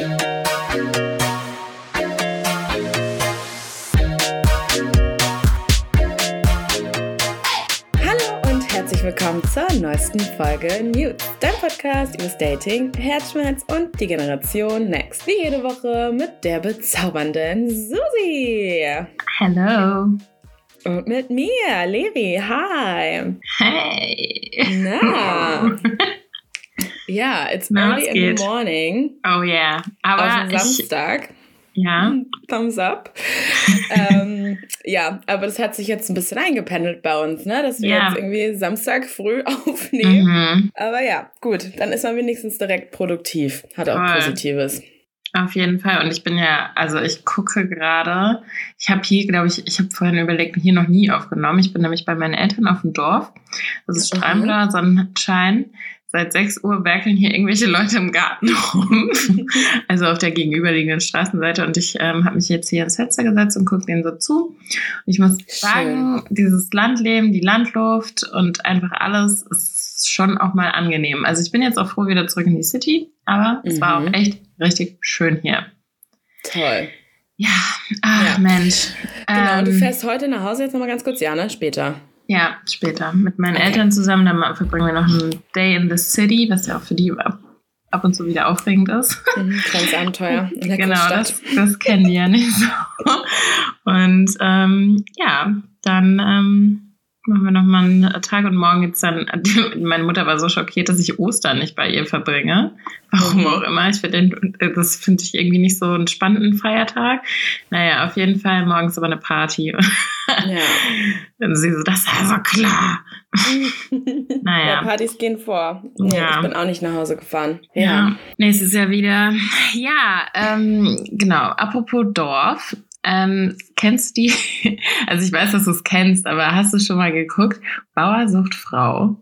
Hallo und herzlich willkommen zur neuesten Folge News, dein Podcast über Dating, Herzschmerz und die Generation Next. Wie jede Woche mit der bezaubernden Susi. Hello. Und mit mir, Levi. Hi. Hey. Na. Ja, it's Na, early in the morning. Oh yeah. Aber auf dem Samstag. ja. Thumbs up. ähm, ja, aber das hat sich jetzt ein bisschen eingependelt bei uns, ne? Dass wir Ja. jetzt irgendwie Samstag früh aufnehmen. Mhm. Aber ja, gut, dann ist man wenigstens direkt produktiv. Hat auch Voll. Positives. Auf jeden Fall. Und ich bin ja, also ich gucke gerade, ich habe hier, glaube ich, ich habe vorhin überlegt, hier noch nie aufgenommen. Ich bin nämlich bei meinen Eltern auf dem Dorf. Das ist strahlender Sonnenschein. Seit 6 Uhr werkeln hier irgendwelche Leute im Garten rum. also auf der gegenüberliegenden Straßenseite. Und ich ähm, habe mich jetzt hier ins Fenster gesetzt und gucke denen so zu. Und ich muss sagen, dieses Landleben, die Landluft und einfach alles ist schon auch mal angenehm. Also ich bin jetzt auch froh wieder zurück in die City, aber es war Mhm. auch echt richtig schön hier. Toll. Ja, ach Ja. Mensch. Genau, und du Ähm, fährst heute nach Hause jetzt nochmal ganz kurz, ja, ne? Später. Ja, später. Mit meinen Okay. Eltern zusammen. Dann verbringen wir noch einen Day in the City, was ja auch für die ab, ab und zu wieder aufregend ist. Mhm, kleines Abenteuer in der genau, Großstadt. das, das kennen die ja nicht so. Und ähm, ja, dann ähm, machen wir nochmal einen Tag und morgen geht's dann. Meine Mutter war so schockiert, dass ich Ostern nicht bei ihr verbringe. Warum Mhm. auch immer. Ich finde das finde ich irgendwie nicht so einen spannenden Feiertag. Naja, auf jeden Fall morgens aber eine Party. Ja. Und sie so, das war so klar. Naja. Ja, Partys gehen vor. Nee, Ja. Ich bin auch nicht nach Hause gefahren. Ja, nächstes Jahr wieder. Ja, ähm, genau. Apropos Dorf. Ähm, kennst du die? Also ich weiß, dass du es kennst, aber hast du schon mal geguckt? Bauer sucht Frau.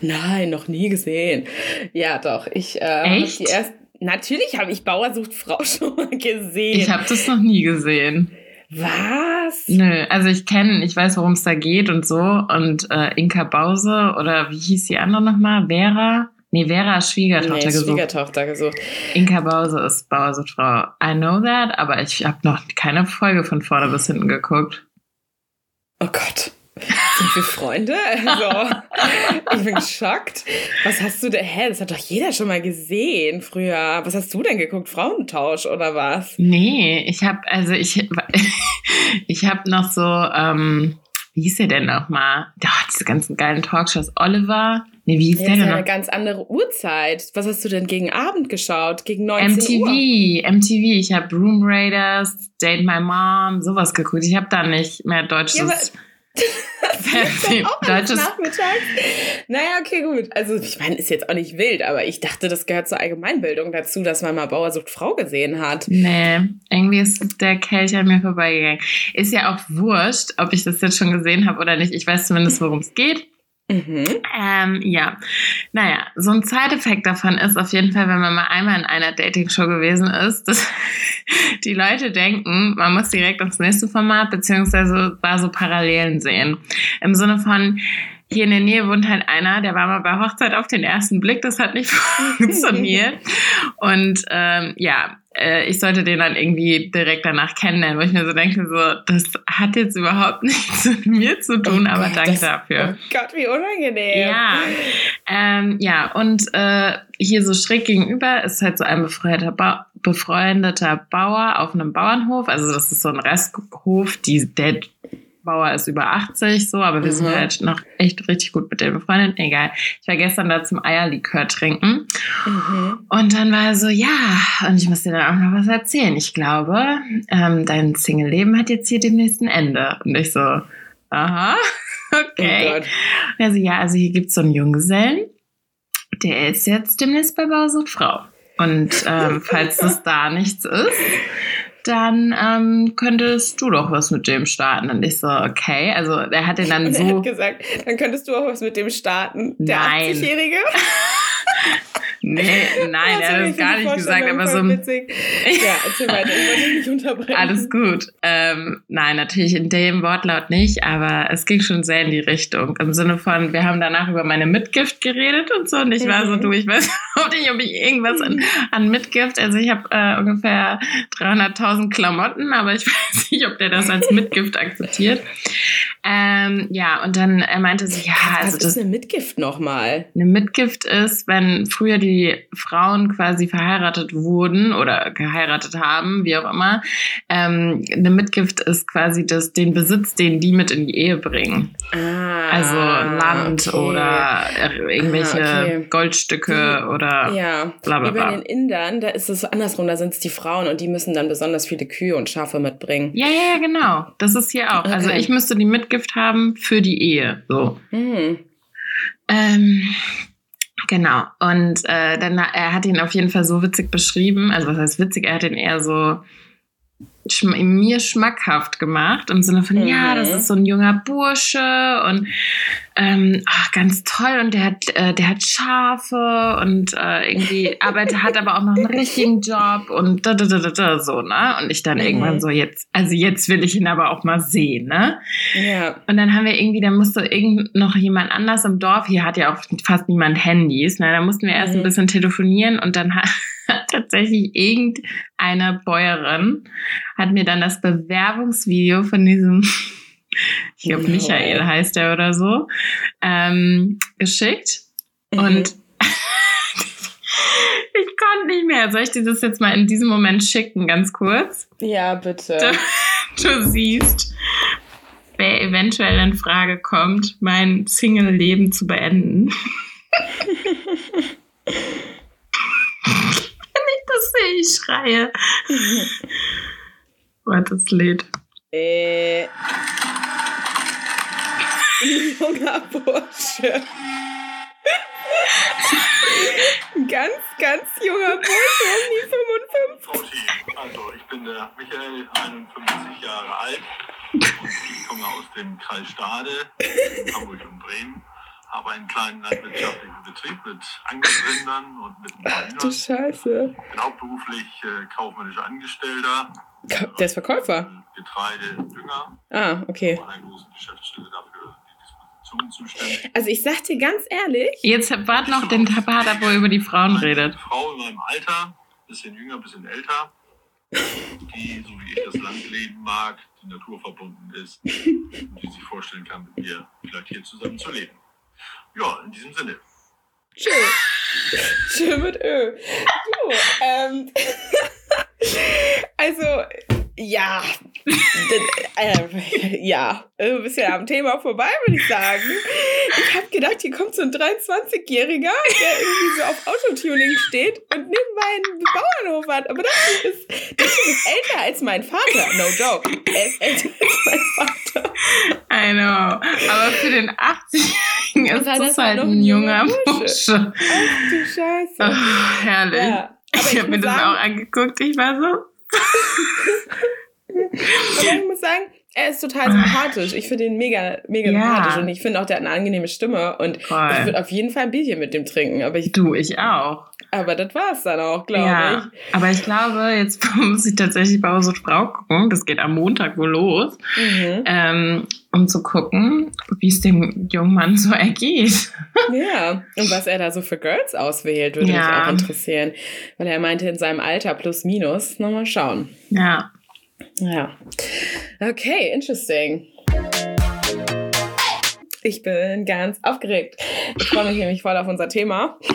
Nein, noch nie gesehen. Ja, doch. Ich, äh, hab Echt? Die erst, natürlich habe ich Bauer sucht Frau schon mal gesehen. Ich habe das noch nie gesehen. Was? Nö, also ich kenne, ich weiß, worum es da geht und so. Und äh, Inka Bause oder wie hieß die andere nochmal? Vera? Nee, Vera Schwiegertochter Nee, gesucht. Schwiegertochter gesucht. Inka Bause ist Bauer sucht Frau. I know that, aber ich habe noch keine Folge von vorne bis hinten geguckt. Oh Gott. Sind wir Freunde? Also, ich bin geschockt. Was hast du denn? Hä, das hat doch jeder schon mal gesehen früher. Was hast du denn geguckt? Frauentausch oder was? Nee, ich habe also ich ich habe noch so ähm, wie hieß der denn noch mal? Doch, diese ganzen geilen Talkshows. Oliver. Nee, wie hieß Jetzt der denn eine noch? ganz andere Uhrzeit. Was hast du denn gegen Abend geschaut? Gegen 19 Uhr? MTV, MTV. Ich habe Room Raiders, Date My Mom, sowas geguckt. Ich habe da nicht mehr deutsches Ja, Auch nachmittags? Naja, okay, gut. Also, ich meine, ist jetzt auch nicht wild, aber ich dachte, das gehört zur Allgemeinbildung dazu, dass man mal Bauer sucht Frau gesehen hat. Nee, irgendwie ist der Kelch an mir vorbeigegangen. Ist ja auch wurscht, ob ich das jetzt schon gesehen habe oder nicht. Ich weiß zumindest, worum es geht. Mhm. Ähm, ja, naja, so ein Side-Effekt davon ist auf jeden Fall, wenn man mal einmal in einer Dating-Show gewesen ist, dass die Leute denken, man muss direkt aufs nächste Format beziehungsweise da so Parallelen sehen. Im Sinne von, hier in der Nähe wohnt halt einer, der war mal bei Hochzeit auf den ersten Blick, das hat nicht funktioniert. Und ähm, ja, äh, ich sollte den dann irgendwie direkt danach kennenlernen, wo ich mir so denke, so, das hat jetzt überhaupt nichts mit mir zu tun, Oh aber Gott, danke das- dafür. Oh Gott, wie unangenehm. Ja, ähm, ja, und äh, hier so schräg gegenüber ist halt so ein befreundeter, ba befreundeter Bauer auf einem Bauernhof. Also das ist so ein Resthof, die, der Bauer ist über 80 so, aber wir sind Mhm. halt noch echt richtig gut mit dem befreundet. Egal. Ich war gestern da zum Eierlikör trinken Mhm. und dann war er so, ja, und ich muss dir dann auch noch was erzählen. Ich glaube, ähm, dein Single-Leben hat jetzt hier demnächst ein Ende. Und ich so, aha, okay. Oh. Also ja, also hier gibt's so einen Junggesellen, der ist jetzt demnächst bei Bausucht Frau. Und ähm, falls das da nichts ist, dann ähm, könntest du doch was mit dem starten. Und ich so, okay. Also er hat den dann Und er so. hat gesagt, dann könntest du auch was mit dem starten. Der Nein. 80-Jährige. Nee, nein, er hat ich gar nicht gesagt, aber so ein witzig. Ja, erzähl weiter, ich wollte dich nicht unterbrechen. Alles gut. Ähm, nein, natürlich in dem Wortlaut nicht, aber es ging schon sehr in die Richtung. Im Sinne von, wir haben danach über meine Mitgift geredet und so. Und ich war so, Mhm. du, ich weiß auch nicht, ob ich irgendwas an, an Mitgift, also ich habe äh, ungefähr 300.000 Klamotten, aber ich weiß nicht, ob der das als Mitgift akzeptiert. Ähm, ja, und dann er meinte sie, ja, Was also ist das eine Mitgift nochmal? eine Mitgift ist, wenn früher die Frauen quasi verheiratet wurden oder geheiratet haben, wie auch immer. Ähm, eine Mitgift ist quasi das, den Besitz, den die mit in die Ehe bringen. Ah, Also Land okay. oder äh, irgendwelche Ah, okay. Goldstücke oder Ja, bla bla wie bei bla. den Indern, da ist es andersrum, da sind es die Frauen und die müssen dann besonders viele Kühe und Schafe mitbringen. Ja, ja, ja, genau. Das ist hier auch. Also Okay. ich müsste die Mitgift haben für die Ehe. So. Hm. Ähm, genau. Und äh, dann, er hat ihn auf jeden Fall so witzig beschrieben. Also was heißt witzig? Er hat ihn eher so schm mir schmackhaft gemacht im Sinne von, Mhm. ja, das ist so ein junger Bursche und ähm, ach, ganz toll und der hat, äh, der hat Schafe und äh, irgendwie arbeitet, hat aber auch noch einen richtigen Job und da, da, da, da, da, so, ne? Und ich dann Mhm. irgendwann so, jetzt, also jetzt will ich ihn aber auch mal sehen, ne? Ja. Und dann haben wir irgendwie, da musste irgend noch jemand anders im Dorf, hier hat ja auch fast niemand Handys, ne? da mussten wir erst Mhm. ein bisschen telefonieren und dann hat tatsächlich irgendeine Bäuerin hat mir dann das Bewerbungsvideo von diesem, ich glaube No. Michael heißt er oder so, ähm, geschickt Mhm. und ich konnte nicht mehr. Soll ich dir das jetzt mal in diesem Moment schicken, ganz kurz? ja, bitte. du siehst, wer eventuell in Frage kommt, mein Single-Leben zu beenden. Ich schreie. Warte, das lädt. Äh. Junger Bursche. Ganz, ganz junger Bursche, um die 55. Frau T. Also, ich bin der Michael, 51 Jahre alt und ich komme aus dem Kreis Stade, in Hamburg und Bremen. Habe einen kleinen landwirtschaftlichen Betrieb mit Angelrindern und mit Ach du. Scheiße. Bin hauptberuflich äh, kaufmännischer Angestellter. Der ist Verkäufer. Getreide, Dünger. Ah, okay. Einer großen Geschäftsstelle dafür. Also ich sag dir ganz ehrlich, Jetzt wart noch den Part ab, wo er über die Frauen redet. Eine Frau in meinem Alter, bisschen jünger, bisschen älter, die, so wie ich das Landleben mag, die naturverbunden ist und die sich vorstellen kann, mit mir vielleicht hier zusammen zu leben. Ja, in diesem Sinne. chill. chill mit Ö. Du, ähm. also, ja. Äh, ja, ein bisschen am Thema vorbei, würde ich sagen. Ich habe gedacht, hier kommt so ein 23-Jähriger, der irgendwie so auf Autotuning steht und nebenbei einen Bauernhof hat. Aber das ist, Typ ist älter als mein Vater. No joke. Er ist älter als mein Vater. I know. Aber für den 80-Jährigen ist das halt ein junger Bursche. Ach du Scheiße. Oh, herrlich. Ja. Ich habe mir das sagen- auch angeguckt. Ich war so, Aber ich muss sagen, er ist total sympathisch. Ich finde ihn mega, mega Ja. sympathisch und ich finde auch, der hat eine angenehme Stimme und Voll. ich würde auf jeden Fall ein Bierchen mit dem trinken. Aber, ich, du, ich auch. Aber das war's dann auch, glaube Ja, aber ich glaube, jetzt muss ich tatsächlich bei unserer Frau gucken. Das geht am Montag wohl los, ich. Mhm. ähm, um zu gucken, wie es dem jungen Mann so ergeht. Ja, und was er da so für Girls auswählt, würde Ja. mich auch interessieren. Weil er meinte, in seinem Alter plus minus. Nochmal schauen. Ja, Ja. Okay, interesting. Ich bin ganz aufgeregt. Ich freue mich nämlich voll auf unser Thema.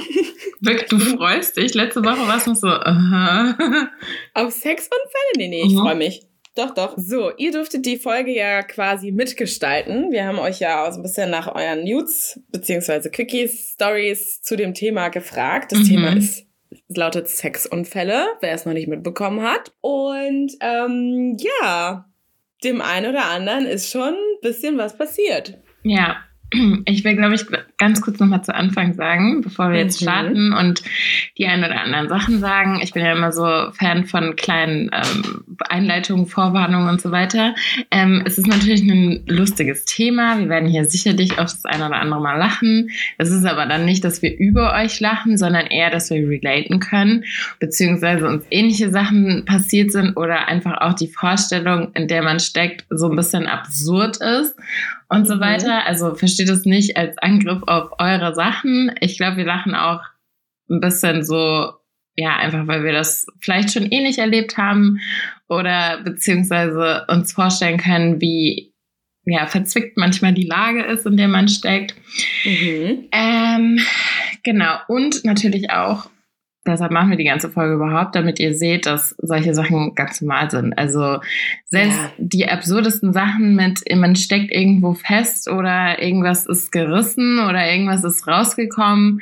wirklich, du freust dich. Letzte Woche war es noch so, aha. Auf Sexunfälle? Nee, nee, ich Mhm. freue mich. Doch, doch. So, ihr dürftet die Folge ja quasi mitgestalten. Wir haben euch ja auch so ein bisschen nach euren Nudes beziehungsweise Quickies, Stories zu dem Thema gefragt. Das Mhm. Thema ist es lautet Sexunfälle, wer es noch nicht mitbekommen hat. Und ähm, ja, dem einen oder anderen ist schon ein bisschen was passiert. Ja, ich will, glaube ich, ganz kurz nochmal zu Anfang sagen, bevor wir jetzt Mhm. starten und die ein oder anderen Sachen sagen. Ich bin ja immer so Fan von kleinen ähm, Einleitungen, Vorwarnungen und so weiter. Ähm, es ist natürlich ein lustiges Thema. Wir werden hier sicherlich auch das eine oder andere Mal lachen. Es ist aber dann nicht, dass wir über euch lachen, sondern eher, dass wir relaten können, beziehungsweise uns ähnliche Sachen passiert sind oder einfach auch die Vorstellung, in der man steckt, so ein bisschen absurd ist und so Mhm. weiter. Also versteht es nicht als Angriff auf eure Sachen. Ich glaube, wir lachen auch ein bisschen so, ja, einfach weil wir das vielleicht schon ähnlich erlebt haben oder beziehungsweise uns vorstellen können, wie ja, verzwickt manchmal die Lage ist, in der man steckt. Mhm. Ähm, genau. Und natürlich auch, deshalb machen wir die ganze Folge überhaupt, damit ihr seht, dass solche Sachen ganz normal sind. Also selbst Ja. die absurdesten Sachen mit, man steckt irgendwo fest oder irgendwas ist gerissen oder irgendwas ist rausgekommen.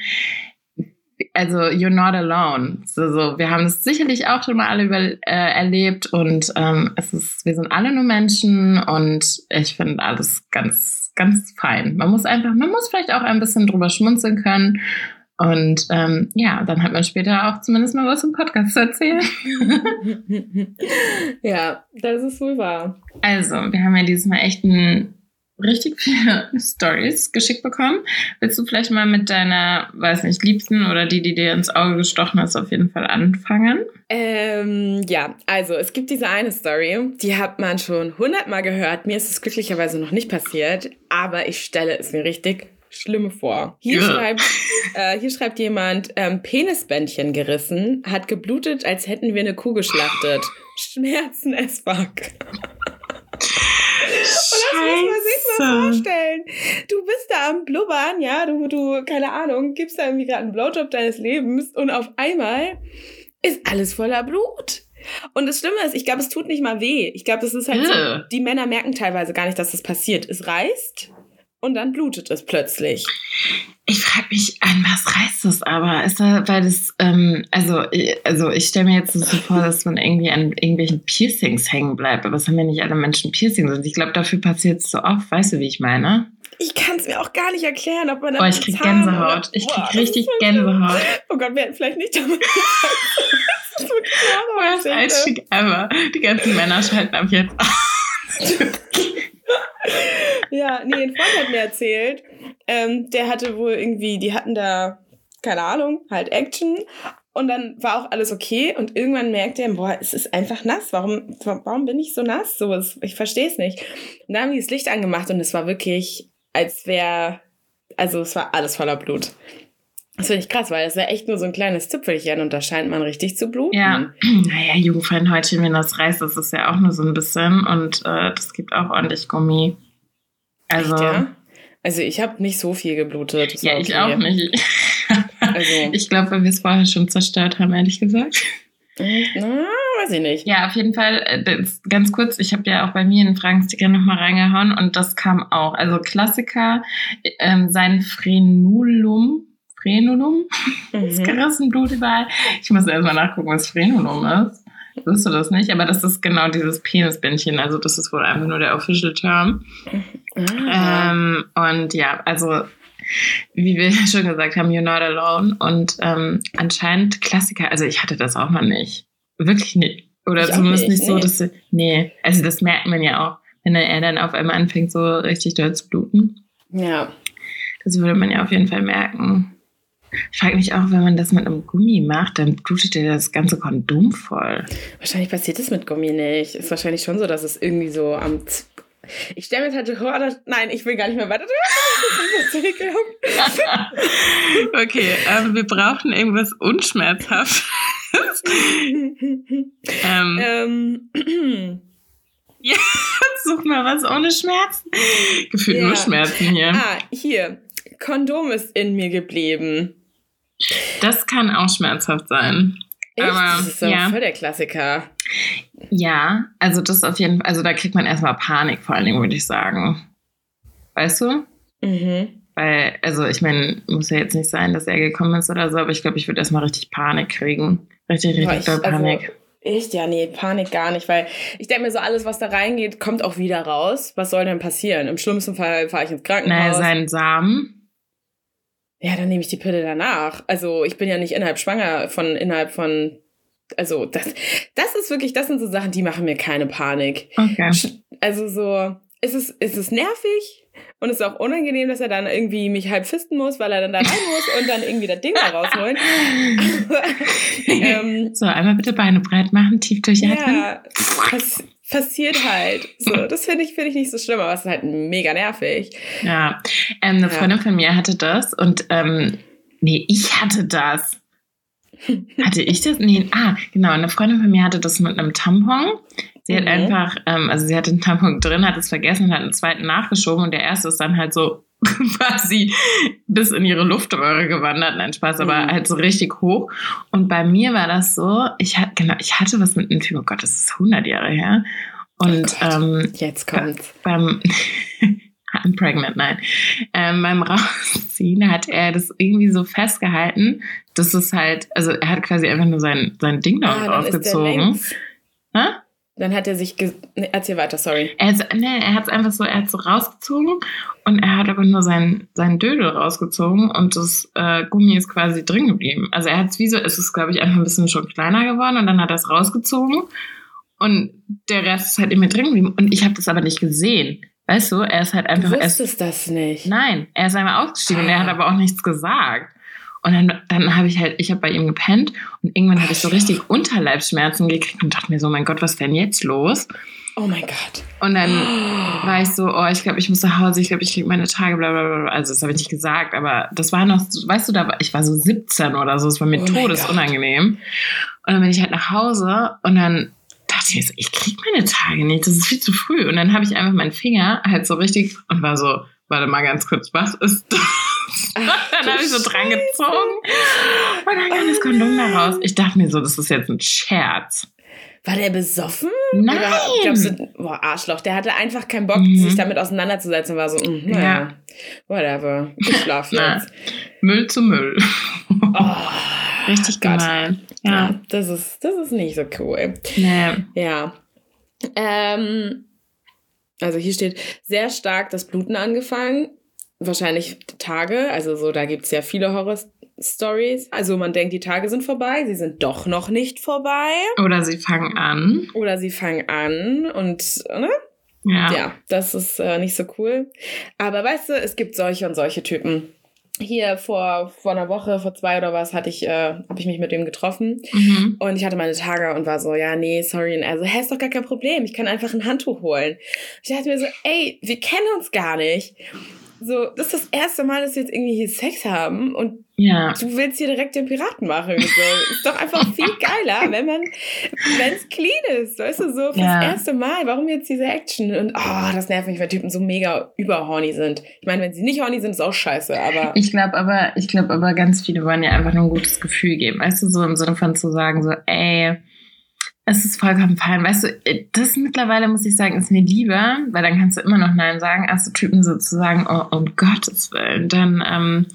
Also, you're not alone. So, so, wir haben es sicherlich auch schon mal alle über, äh, erlebt und ähm, es ist, wir sind alle nur Menschen und ich finde alles ganz, ganz fein. Man muss einfach, man muss vielleicht auch ein bisschen drüber schmunzeln können. Und ähm, ja, dann hat man später auch zumindest mal was im Podcast zu erzählen. ja, das ist wohl wahr. Also, wir haben ja dieses Mal echt ein, richtig viele Stories geschickt bekommen. Willst du vielleicht mal mit deiner, weiß nicht, Liebsten oder die, die dir ins Auge gestochen ist, auf jeden Fall anfangen? Ähm, ja, also es gibt diese eine Story, die hat man schon hundertmal gehört. Mir ist es glücklicherweise noch nicht passiert, aber ich stelle es mir richtig schlimm vor. Hier, Ja. schreibt, äh, hier schreibt jemand, ähm, Penisbändchen gerissen, hat geblutet, als hätten wir eine Kuh geschlachtet. Schmerzen as fuck. Das muss man sich mal vorstellen. Du bist da am Blubbern, ja, du, du, keine Ahnung, gibst da irgendwie gerade einen Blowjob deines Lebens und auf einmal ist alles voller Blut. Und das Schlimme ist, ich glaube, es tut nicht mal weh. Ich glaube, das ist halt so, Ugh. die Männer merken teilweise gar nicht, dass das passiert. Es reißt und dann blutet es plötzlich. Ich frage mich, an was reißt das aber? Ist da, weil das, ähm, also, ich- also ich stelle mir jetzt so vor, dass man irgendwie an irgendwelchen Piercings hängen bleibt, aber es haben ja nicht alle Menschen Piercings und ich glaube, dafür passiert es so oft, weißt du, wie ich meine? Ich kann es mir auch gar nicht erklären, ob man Boah, ich krieg Gänsehaut. Ich Boah, krieg das richtig. Gänsehaut. Oh Gott, wir hätten vielleicht nicht damit Das ist Worst Einstieg ever. Die ganzen Männer schalten ab jetzt. Ja, nee, ein Freund hat mir erzählt, ähm, der hatte wohl irgendwie, die hatten da, keine Ahnung, halt Action. Und dann war auch alles okay. Und irgendwann merkt er, boah, es ist einfach nass. Warum, warum bin ich so nass? So, ich verstehe es nicht. Und dann haben die das Licht angemacht und es war wirklich, als wäre, also es war alles voller Blut. Das finde ich krass, weil das ist ja echt nur so ein kleines Zipfelchen und da scheint man richtig zu bluten. Ja, naja, Jugendfreinhäutchen, wenn das reißt, das ist ja auch nur so ein bisschen und äh, das gibt auch ordentlich Gummi. Also, Echt, ja? Also ich habe nicht so viel geblutet. Ja, war ich okay. auch nicht. Also- ich glaube, weil wir es vorher schon zerstört haben, ehrlich gesagt. Na, weiß ich nicht. Ja, auf jeden Fall, äh, ganz kurz, ich habe ja auch bei mir einen Fragensticker nochmal reingehauen und das kam auch. Also Klassiker, ähm, sein Frenulum, Frenulum ist Mhm. gerissen, Blut überall. Ich muss erstmal nachgucken, was Frenulum ist. Wusstest du das nicht? Aber das ist genau dieses Penisbändchen. Also das ist wohl einfach nur der Official Term. Ah. Ähm, und ja, also wie wir schon gesagt haben, you're not alone. Und ähm, anscheinend Klassiker. Also ich hatte das auch mal nicht. Wirklich nicht. Oder Ich zumindest nicht, nicht, so, nee. dass sie, nee, also das merkt man ja auch, wenn er dann auf einmal anfängt, so richtig doll zu bluten. Ja. Das würde man ja auf jeden Fall merken. Ich frage mich auch, wenn man das mit einem Gummi macht, dann blutet dir das ganze Kondom voll. Wahrscheinlich passiert das mit Gummi nicht. Ist wahrscheinlich schon so, dass es irgendwie so am. Z ich stelle mir halt vor, dass- nein, ich will gar nicht mehr weiter. Ekelhaft. okay, ähm, wir brauchen irgendwas unschmerzhaftes. ähm, ähm, ja, such mal was ohne Schmerzen. Gefühlt Ja. nur Schmerzen hier. ah, hier. Kondom ist in mir geblieben. Das kann auch schmerzhaft sein. Echt? Aber, das ist ja. voll der Klassiker. Ja, also das auf jeden Fall, also da kriegt man erstmal Panik vor allen Dingen, würde ich sagen. Weißt du? Mhm. Weil, also ich meine, muss ja jetzt nicht sein, dass er gekommen ist oder so, aber ich glaube, ich würde erstmal richtig Panik kriegen. Richtig, Boah, richtig ich- doll also, Panik. Echt? Ja, nee, Panik gar nicht, weil ich denke mir so, alles, was da reingeht, kommt auch wieder raus. Was soll denn passieren? Im schlimmsten Fall fahre ich ins Krankenhaus. Naja, seinen Samen. Ja, dann nehme ich die Pille danach. Also ich bin ja nicht innerhalb schwanger von innerhalb von. Also das, das ist wirklich, das sind so Sachen, die machen mir keine Panik. Okay. Also so, ist es, ist es nervig und es ist auch unangenehm, dass er dann irgendwie mich halb fisten muss, weil er dann da rein muss und dann irgendwie das Ding da rausholen. Ähm, so, einmal bitte Beine breit machen, tief durchatmen. ja, pass, passiert halt. So, das finde ich, finde ich nicht so schlimm, aber es ist halt mega nervig. Ja, ähm, eine Ja. Freundin von mir hatte das und ähm, nee, ich hatte das. Hatte ich das? Nee, ah, genau. Eine Freundin von mir hatte das mit einem Tampon. Sie hat Mhm. einfach, ähm, also sie hatte den Tampon drin, hat es vergessen und hat einen zweiten nachgeschoben und der erste ist dann halt so quasi bis in ihre Luftröhre gewandert. Nein, Spaß, aber Mhm. halt so richtig hoch. Und bei mir war das so, ich hatte, genau, ich hatte was mit einem Typ, oh Gott, das ist 100 Jahre her. Und Oh ähm, Jetzt kommt's. beim I'm pregnant, nein. Ähm, beim Rausziehen hat er das irgendwie so festgehalten, dass es halt, also er hat quasi einfach nur sein, sein Ding da Ah, dann ist der aufgezogen. längs. Hä? Dann hat er sich. ge- Nee, erzähl weiter, sorry. Er, nee, er hat es einfach so, er hat so rausgezogen und er hat aber nur sein, sein Dödel rausgezogen und das äh, Gummi ist quasi drin geblieben. Also er hat es wie so, es ist glaube ich einfach ein bisschen schon kleiner geworden und dann hat er es rausgezogen und der Rest ist halt immer drin geblieben und ich habe das aber nicht gesehen. Weißt du, er ist halt Du einfach, ist wusstest das nicht. Nein, er ist einmal ausgestiegen und er hat Ah. aber auch nichts gesagt. Und dann, dann habe ich halt, ich habe bei ihm gepennt und irgendwann hatte ich so richtig Unterleibsschmerzen gekriegt und dachte mir so, mein Gott, was ist denn jetzt los? Oh mein Gott. Und dann war ich so, oh, ich glaube, ich muss nach Hause, ich glaube, ich kriege meine Tage, bla bla bla. Also das habe ich nicht gesagt, aber das war noch, weißt du, da war, ich war so 17 oder so, es war mir Oh todesunangenehm. Und dann bin ich halt nach Hause und dann dachte ich mir so, ich krieg meine Tage nicht, das ist viel zu früh. Und dann habe ich einfach meinen Finger halt so richtig und war so, warte mal ganz kurz, was ist das? Dann habe ich so dran gezogen und dann kam das Kondom da raus. Ich dachte mir so, das ist jetzt ein Scherz. War der besoffen? Nein! Oder glaubst du, boah, Arschloch, der hatte einfach keinen Bock, Mhm. sich damit auseinanderzusetzen war so, mm, naja, Ja. whatever, ich schlaf jetzt. Müll zu Müll. Oh, Richtig Gott. gemein. Ja, Ja. das ist, das ist nicht so cool. Nee. Ja. Ähm, also hier steht sehr stark das Bluten angefangen. Wahrscheinlich Tage. Also so, da gibt es ja viele Horror-Stories. Also man denkt, die Tage sind vorbei. Sie sind doch noch nicht vorbei. Oder sie fangen an. Oder sie fangen an und, ne? Ja. Ja, das ist äh, nicht so cool. Aber weißt du, es gibt solche und solche Typen. Hier vor, vor einer Woche, vor zwei oder was, hatte ich, äh, habe ich mich mit dem getroffen. Mhm. Und ich hatte meine Tage und war so, ja, nee, sorry. Und er so, hä, ist doch gar kein Problem. Ich kann einfach ein Handtuch holen. Ich dachte mir so, ey, wir kennen uns gar nicht. So, das ist das erste Mal, dass wir jetzt irgendwie hier Sex haben und Ja. du willst hier direkt den Piraten machen. So, ist doch einfach viel geiler, wenn man, wenn es clean ist. Weißt du, so fürs Ja. erste Mal. Warum jetzt diese Action? Und oh, das nervt mich, wenn Typen so mega überhorny sind. Ich meine, wenn sie nicht horny sind, ist auch scheiße, aber. Ich glaube aber, ich glaube aber, ganz viele wollen ja einfach nur ein gutes Gefühl geben. Weißt du, so im Sinne von zu sagen, so, ey, es ist vollkommen fein. Weißt du, das mittlerweile muss ich sagen, ist mir lieber, weil dann kannst du immer noch Nein sagen, als so Typen sozusagen, oh, um Gottes Willen, dann, ähm,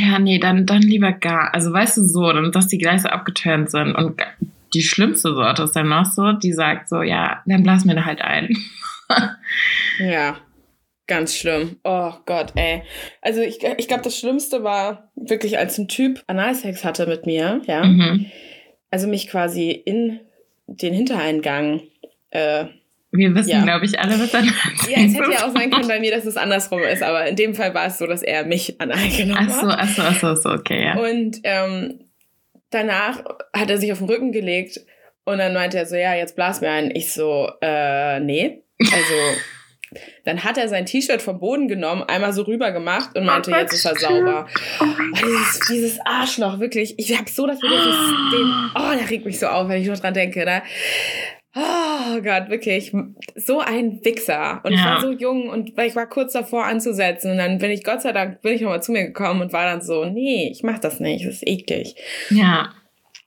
ja, nee, dann, dann lieber gar. Also weißt du so, dann, dass die gleich so abgeturnt sind. Und die schlimmste Sorte ist dann noch so, die sagt so, ja, dann blass mir da halt ein. Ja, ganz schlimm. Oh Gott, ey. Also ich, ich glaube, das Schlimmste war wirklich, als ein Typ Analsex hatte mit mir, ja. Mhm. Also mich quasi in den Hintereingang. Äh, Wir wissen, Ja. glaube ich, alle, was dann ja, es hätte ja auch sein können bei mir, dass es andersrum ist, aber in dem Fall war es so, dass er mich anal genommen Ach so, hat. ach so, ach so, ach so, okay, ja. Und ähm, danach hat er sich auf den Rücken gelegt und dann meinte er so, ja, jetzt blas mir ein. Ich so, äh, nee. Also, dann hat er sein T-Shirt vom Boden genommen, einmal so rüber gemacht und meinte, Gott, jetzt ist er sauber. Oh, dieses, dieses Arschloch, wirklich. Ich hab so dafür, dass ich den. Oh, der regt mich so auf, wenn ich nur dran denke, ne? Oh Gott, wirklich. So ein Wichser. Und ich Ja. war so jung und weil ich war kurz davor anzusetzen. Und dann bin ich, Gott sei Dank, bin ich nochmal zu mir gekommen und war dann so, nee, ich mach das nicht, das ist eklig. Ja.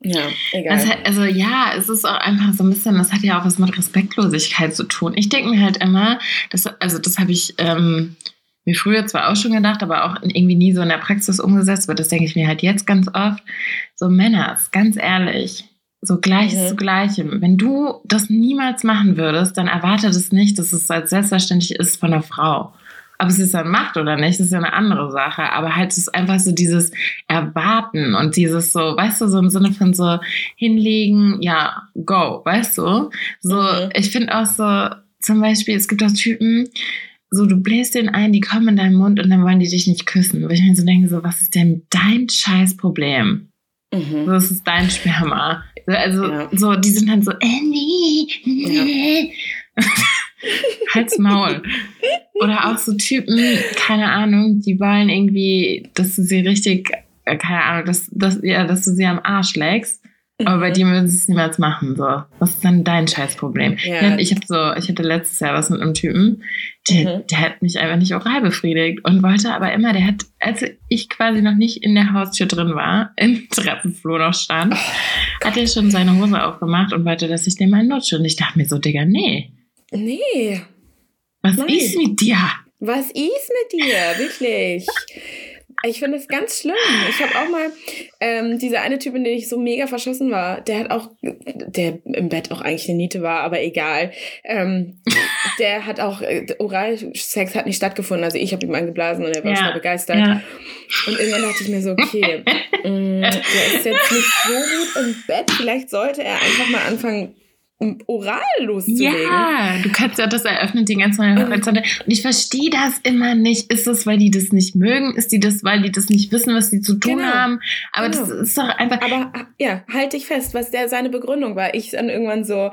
Ja, egal. Hat- also ja, es ist auch einfach so ein bisschen, das hat ja auch was mit Respektlosigkeit zu tun. Ich denke mir halt immer, das, also das habe ich ähm, mir früher zwar auch schon gedacht, aber auch irgendwie nie so in der Praxis umgesetzt, aber das denke ich mir halt jetzt ganz oft. So Männers, ganz ehrlich, So Gleiches Mhm. zu Gleichem. Wenn du das niemals machen würdest, dann erwartet es nicht, dass es als selbstverständlich ist von einer Frau. Ob es es dann macht oder nicht, ist ja eine andere Sache. Aber halt es ist einfach so dieses Erwarten und dieses so, weißt du, so im Sinne von so hinlegen, ja, go, weißt du? So, Mhm. ich finde auch so, zum Beispiel, es gibt auch Typen, so du bläst den ein, die kommen in deinen Mund und dann wollen die dich nicht küssen. Wo ich mir so denke, so, was ist denn dein scheiß Problem? Mhm. So, das ist dein Sperma. Also, Ja. so, die sind dann so, äh, nee, nee. Halt's Maul. Oder auch so Typen, keine Ahnung, die wollen irgendwie, dass du sie richtig, äh, keine Ahnung, dass, dass, ja, dass du sie am Arsch legst. Aber bei Mhm. dir würden sie es niemals machen. So. Was ist dann dein Scheißproblem? Ja. Ich habe so, ich hatte letztes Jahr was mit einem Typen, der, Mhm. der hat mich einfach nicht oral befriedigt und wollte aber immer, der hat, als ich quasi noch nicht in der Haustür drin war, im Treppenflur noch stand, hat er schon seine Hose aufgemacht und wollte, dass ich den mal nutsche. Und ich dachte mir so, Digga, nee, Nee. was Nein. ist mit dir? Was ist mit dir? Wirklich. Ich finde es ganz schlimm. Ich habe auch mal ähm, dieser eine Typ, in den ich so mega verschossen war, der hat auch, der im Bett auch eigentlich eine Niete war, aber egal. Ähm, der hat auch, äh, Oralsex hat nicht stattgefunden. Also ich habe ihm angeblasen und er war Ja, total begeistert. Ja. Und irgendwann dachte ich mir so, okay, mh, der ist jetzt nicht so gut im Bett. Vielleicht sollte er einfach mal anfangen, oral loszulegen. Ja, du kannst ja das eröffnen, die ganz neue Horizonte. Und ich verstehe das immer nicht. Ist das, weil die das nicht mögen? Ist die das, weil die das nicht wissen, was sie zu tun Genau. haben? Aber Genau. das ist doch einfach. Aber ja, halt dich fest, was der seine Begründung war. Ich dann irgendwann so,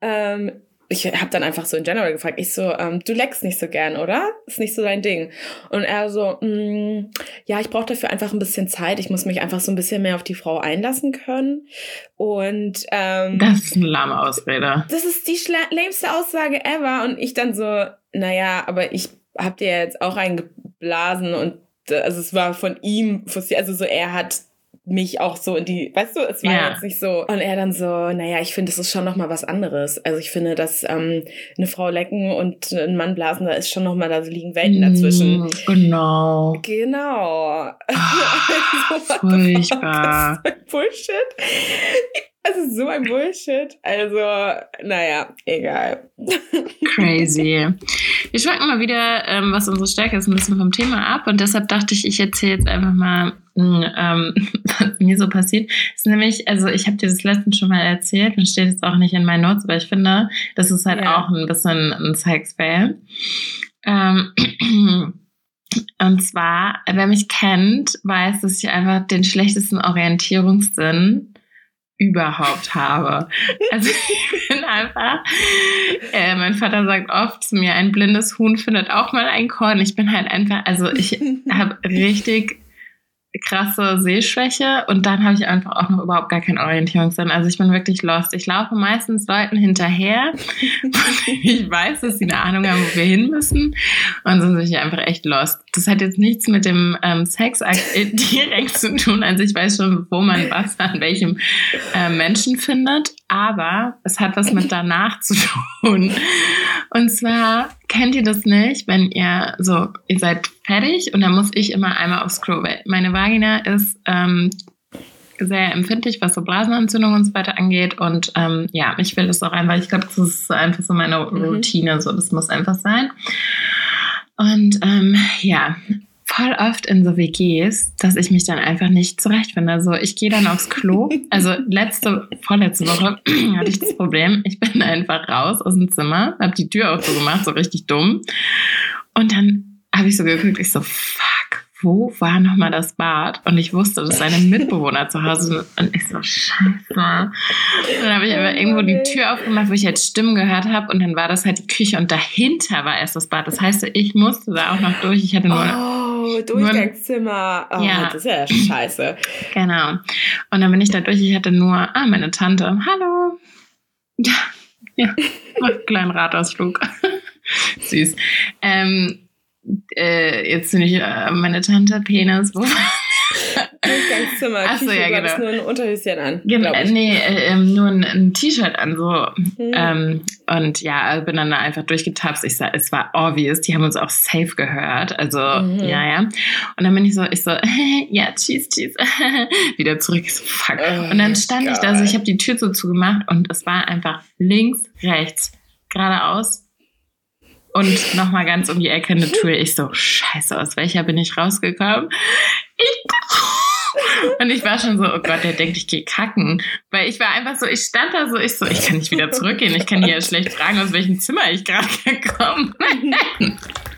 ähm, ich habe dann einfach so in general gefragt, ich so, ähm, du leckst nicht so gern, oder? Ist nicht so dein Ding. Und er so, mm, ja, ich brauche dafür einfach ein bisschen Zeit. Ich muss mich einfach so ein bisschen mehr auf die Frau einlassen können. Und ähm, Das ist eine lahme Ausrede. das ist die lämste Aussage ever. Und ich dann so, naja, aber ich hab dir jetzt auch eingeblasen und äh, also es war von ihm, also so er hat mich auch so in die, weißt du, es war Ja. jetzt nicht so. Und er dann so, naja, ich finde, das ist schon nochmal was anderes. Also ich finde, dass ähm, eine Frau lecken und ein Mann blasen, da ist schon nochmal, da liegen Welten dazwischen. Mm, Genau. Genau. Ah, Also, furchtbar. Das ist so ein Bullshit. Also naja, egal. Crazy. Wir schwanken mal wieder, ähm, was unsere Stärke ist, ein bisschen vom Thema ab. Und deshalb dachte ich, ich erzähle jetzt einfach mal, ähm, was mir so passiert. Das ist nämlich, also ich habe dir das letztens schon mal erzählt und steht jetzt auch nicht in meinen Notes, aber ich finde, das ist halt Ja. auch ein bisschen ein Sex-Fail. Ähm, und zwar, wer mich kennt, weiß, dass ich einfach den schlechtesten Orientierungssinn überhaupt habe. Also ich bin einfach, äh, mein Vater sagt oft zu mir, ein blindes Huhn findet auch mal ein Korn. Ich bin halt einfach, also ich habe richtig krasse Sehschwäche und dann habe ich einfach auch noch überhaupt gar keinen Orientierungssinn. Also ich bin wirklich lost. Ich laufe meistens Leuten hinterher. ich weiß, dass sie eine Ahnung haben, wo wir hin müssen. Und sonst bin ich einfach echt lost. Das hat jetzt nichts mit dem ähm, Sexakt direkt zu tun. Also ich weiß schon, wo man was an welchem äh, Menschen findet. Aber es hat was mit danach zu tun. Und zwar kennt ihr das nicht, wenn ihr so, ihr seid fertig und dann muss ich immer einmal aufs Klo. Weil meine Vagina ist ähm, sehr empfindlich, was so Blasenentzündung und so weiter angeht. Und ähm, ja, ich will das auch rein, weil ich glaube, das ist einfach so meine Routine. So, das muss einfach sein. Und ähm, ja, voll oft in so WGs, dass ich mich dann einfach nicht zurechtfinde. Also ich gehe dann aufs Klo. Also letzte, vorletzte Woche hatte ich das Problem. Ich bin einfach raus aus dem Zimmer, habe die Tür auch so gemacht, so richtig dumm. Und dann habe ich so geguckt, ich so, fuck, wo war nochmal das Bad? Und ich wusste, dass seine Mitbewohner zu Hause sind. Und ich so, scheiße. Dann habe ich aber irgendwo die Tür aufgemacht, wo ich halt Stimmen gehört habe. Und dann war das halt die Küche und dahinter war erst das Bad. Das heißt, ich musste da auch noch durch. Ich hatte nur Oh, Durchgangszimmer. Oh, Ja. das ist ja scheiße. Genau. Und dann bin ich da durch. Ich hatte nur, ah, meine Tante. Hallo. Ja, ja. Kleinen Radausflug. Süß. Ähm, äh, jetzt bin ich äh, meine Tante, Penis. Wo Durchgangszimmer. Ach so, Küche, ja, du genau. nur ein Unterhöschen an. Genau, nee, äh, ähm, nur ein, ein T-Shirt an, so. Hm. Ähm, und ja, bin dann da einfach durchgetapst. Ich sag, es war obvious, die haben uns auch safe gehört. Also, Mhm. ja, ja. Und dann bin ich so, ich so, ja, tschüss, tschüss. Wieder zurück. Ich so, fuck. Oh und dann stand ich da, so, ich habe die Tür so zugemacht und es war einfach links, rechts, geradeaus. Und nochmal ganz um die Ecke eine Tür. Ich so, scheiße, aus welcher bin ich rausgekommen? Ich und ich war schon so, oh Gott, der denkt, ich gehe kacken. Weil ich war einfach so, ich stand da so, ich so, ich kann nicht wieder zurückgehen. Ich kann hier schlecht fragen, aus welchem Zimmer ich gerade gekommen bin.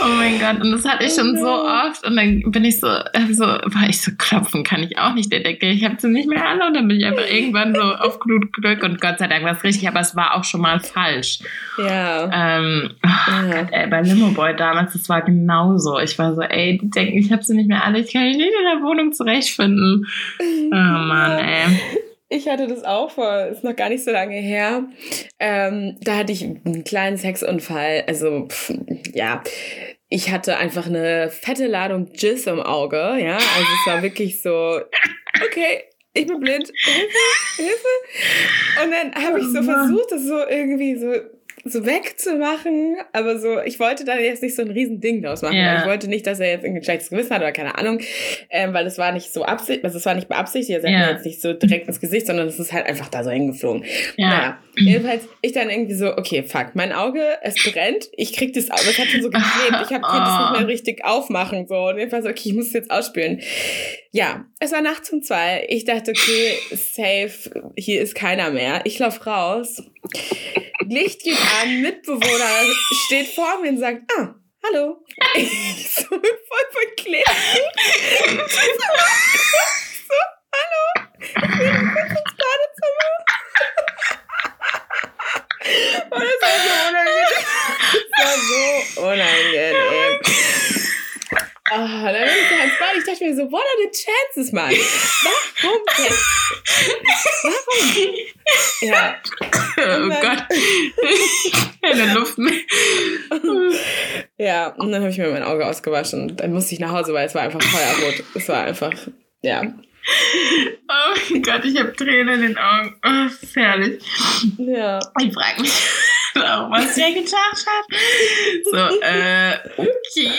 oh mein Gott, und das hatte ich schon so oft. Und dann bin ich so, äh, so, war ich so, klopfen kann ich auch nicht, der Decke. Ich habe sie nicht mehr alle. Und dann bin ich einfach irgendwann so auf Glück und Gott sei Dank war es richtig, aber es war auch schon mal falsch. Ja. Ähm, oh Ja. Gott, ey, bei Limo Boy damals, das war genauso. Ich war so, ey, die denken, ich habe sie nicht mehr alle, ich kann mich nicht in der Wohnung zurechtfinden. Oh Mann, ey. Ich hatte das auch vor, ist noch gar nicht so lange her. Ähm, da hatte ich einen kleinen Sexunfall. Also, pff, ja, ich hatte einfach eine fette Ladung Jizz im Auge. Ja, also es war wirklich so, okay, ich bin blind, Hilfe, Hilfe. Und dann habe ich so Oh versucht, das so irgendwie so so wegzumachen, aber so, ich wollte da jetzt nicht so ein riesen Ding draus machen. Ja. Ich wollte nicht, dass er jetzt irgendwie ein schlechtes Gewissen hat oder keine Ahnung, ähm, weil es war nicht so absichtlich, also es war nicht beabsichtigt, also er hat Ja. mir jetzt nicht so direkt ins Gesicht, sondern es ist halt einfach da so hingeflogen. Ja. Naja, jedenfalls, ich dann irgendwie so, okay, fuck, mein Auge, es brennt, ich krieg das, aber es hat schon so geklebt, ich hab, konnte es nicht mehr richtig aufmachen, so, und jedenfalls, okay, ich muss es jetzt ausspülen. Ja, es war nachts um zwei, ich dachte, okay, safe, hier ist keiner mehr, ich lauf raus, Licht geht an, Mitbewohner steht vor mir und sagt, ah, hallo. Ich so voll verklebt. so, hallo. Ich nur kurz ins Badezimmer. Und das war so unangenehm. Das war so unangenehm. Oh, dann bin ich so ans Bad. Ich dachte mir so, what are the chances, Mann? Warum? Warum? Ja. Oh dann- Gott. Keine Luft mehr. Ja, und dann habe ich mir mein Auge ausgewaschen und dann musste ich nach Hause, weil es war einfach feuerrot. Es war einfach, ja. Oh mein Gott, ich habe Tränen in den Augen. Oh, das ist herrlich. Ja. Ich frage mich auch, was der gedacht hat. So, äh, okay.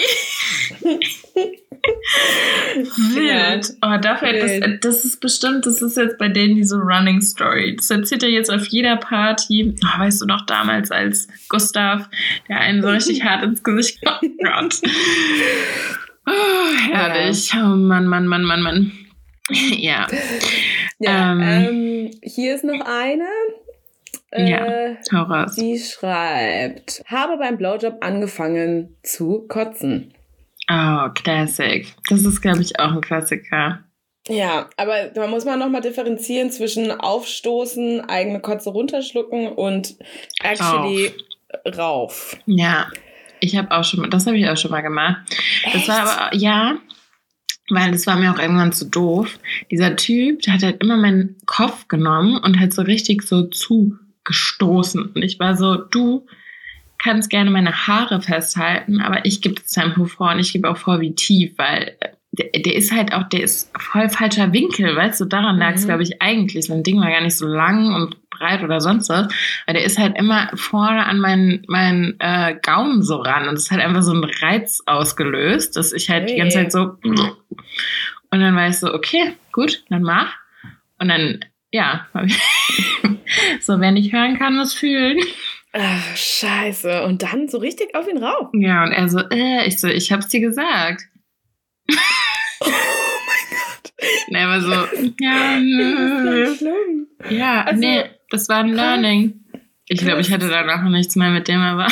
Wild. Oh, dafür, Wild. das, das ist bestimmt, das ist jetzt bei denen diese Running Story. Das erzählt er jetzt auf jeder Party. Oh, weißt du noch damals als Gustav, der einen so richtig hart ins Gesicht Oh Gott. Oh, herrlich. Oh Mann, Mann, Mann, Mann, Mann. Ja. Ja, Ähm. ähm, hier ist noch eine. Äh, Ja. Die schreibt, habe beim Blowjob angefangen zu kotzen. Oh, Classic. Das ist, glaube ich, auch ein Klassiker. Ja, aber da muss man nochmal differenzieren zwischen Aufstoßen, eigene Kotze runterschlucken und actually rauf. Ja, ich habe auch schon, mal- das habe ich auch schon mal gemacht. Das war Echt? aber, ja, weil das war mir auch irgendwann zu doof. Dieser Typ, der hat halt immer meinen Kopf genommen und halt so richtig so zugestoßen. Und ich war so, du kannst gerne meine Haare festhalten, aber ich gebe das Tempo vor und ich gebe auch vor, wie tief, weil der, der ist halt auch, der ist voll falscher Winkel, weißt du, daran lag es, Mhm. glaube ich, eigentlich. Sein Ding war gar nicht so lang und breit oder sonst was, weil der ist halt immer vorne an meinen, meinen äh, Gaumen so ran und es hat einfach so einen Reiz ausgelöst, dass ich halt die ganze Hey. Zeit so und dann war ich so, okay, gut, dann mach. Und dann, ja, so, wer nicht hören kann, muss fühlen. Ach, scheiße. Und dann so richtig auf ihn rauf. Ja, und er so, äh, ich so, ich hab's dir gesagt. Oh mein Gott. Und er war so, ja, Das nö. ist schlimm. Ja, Also, nee, das war ein. Learning. Ich glaube, ich hatte danach noch nichts mehr mit dem, aber.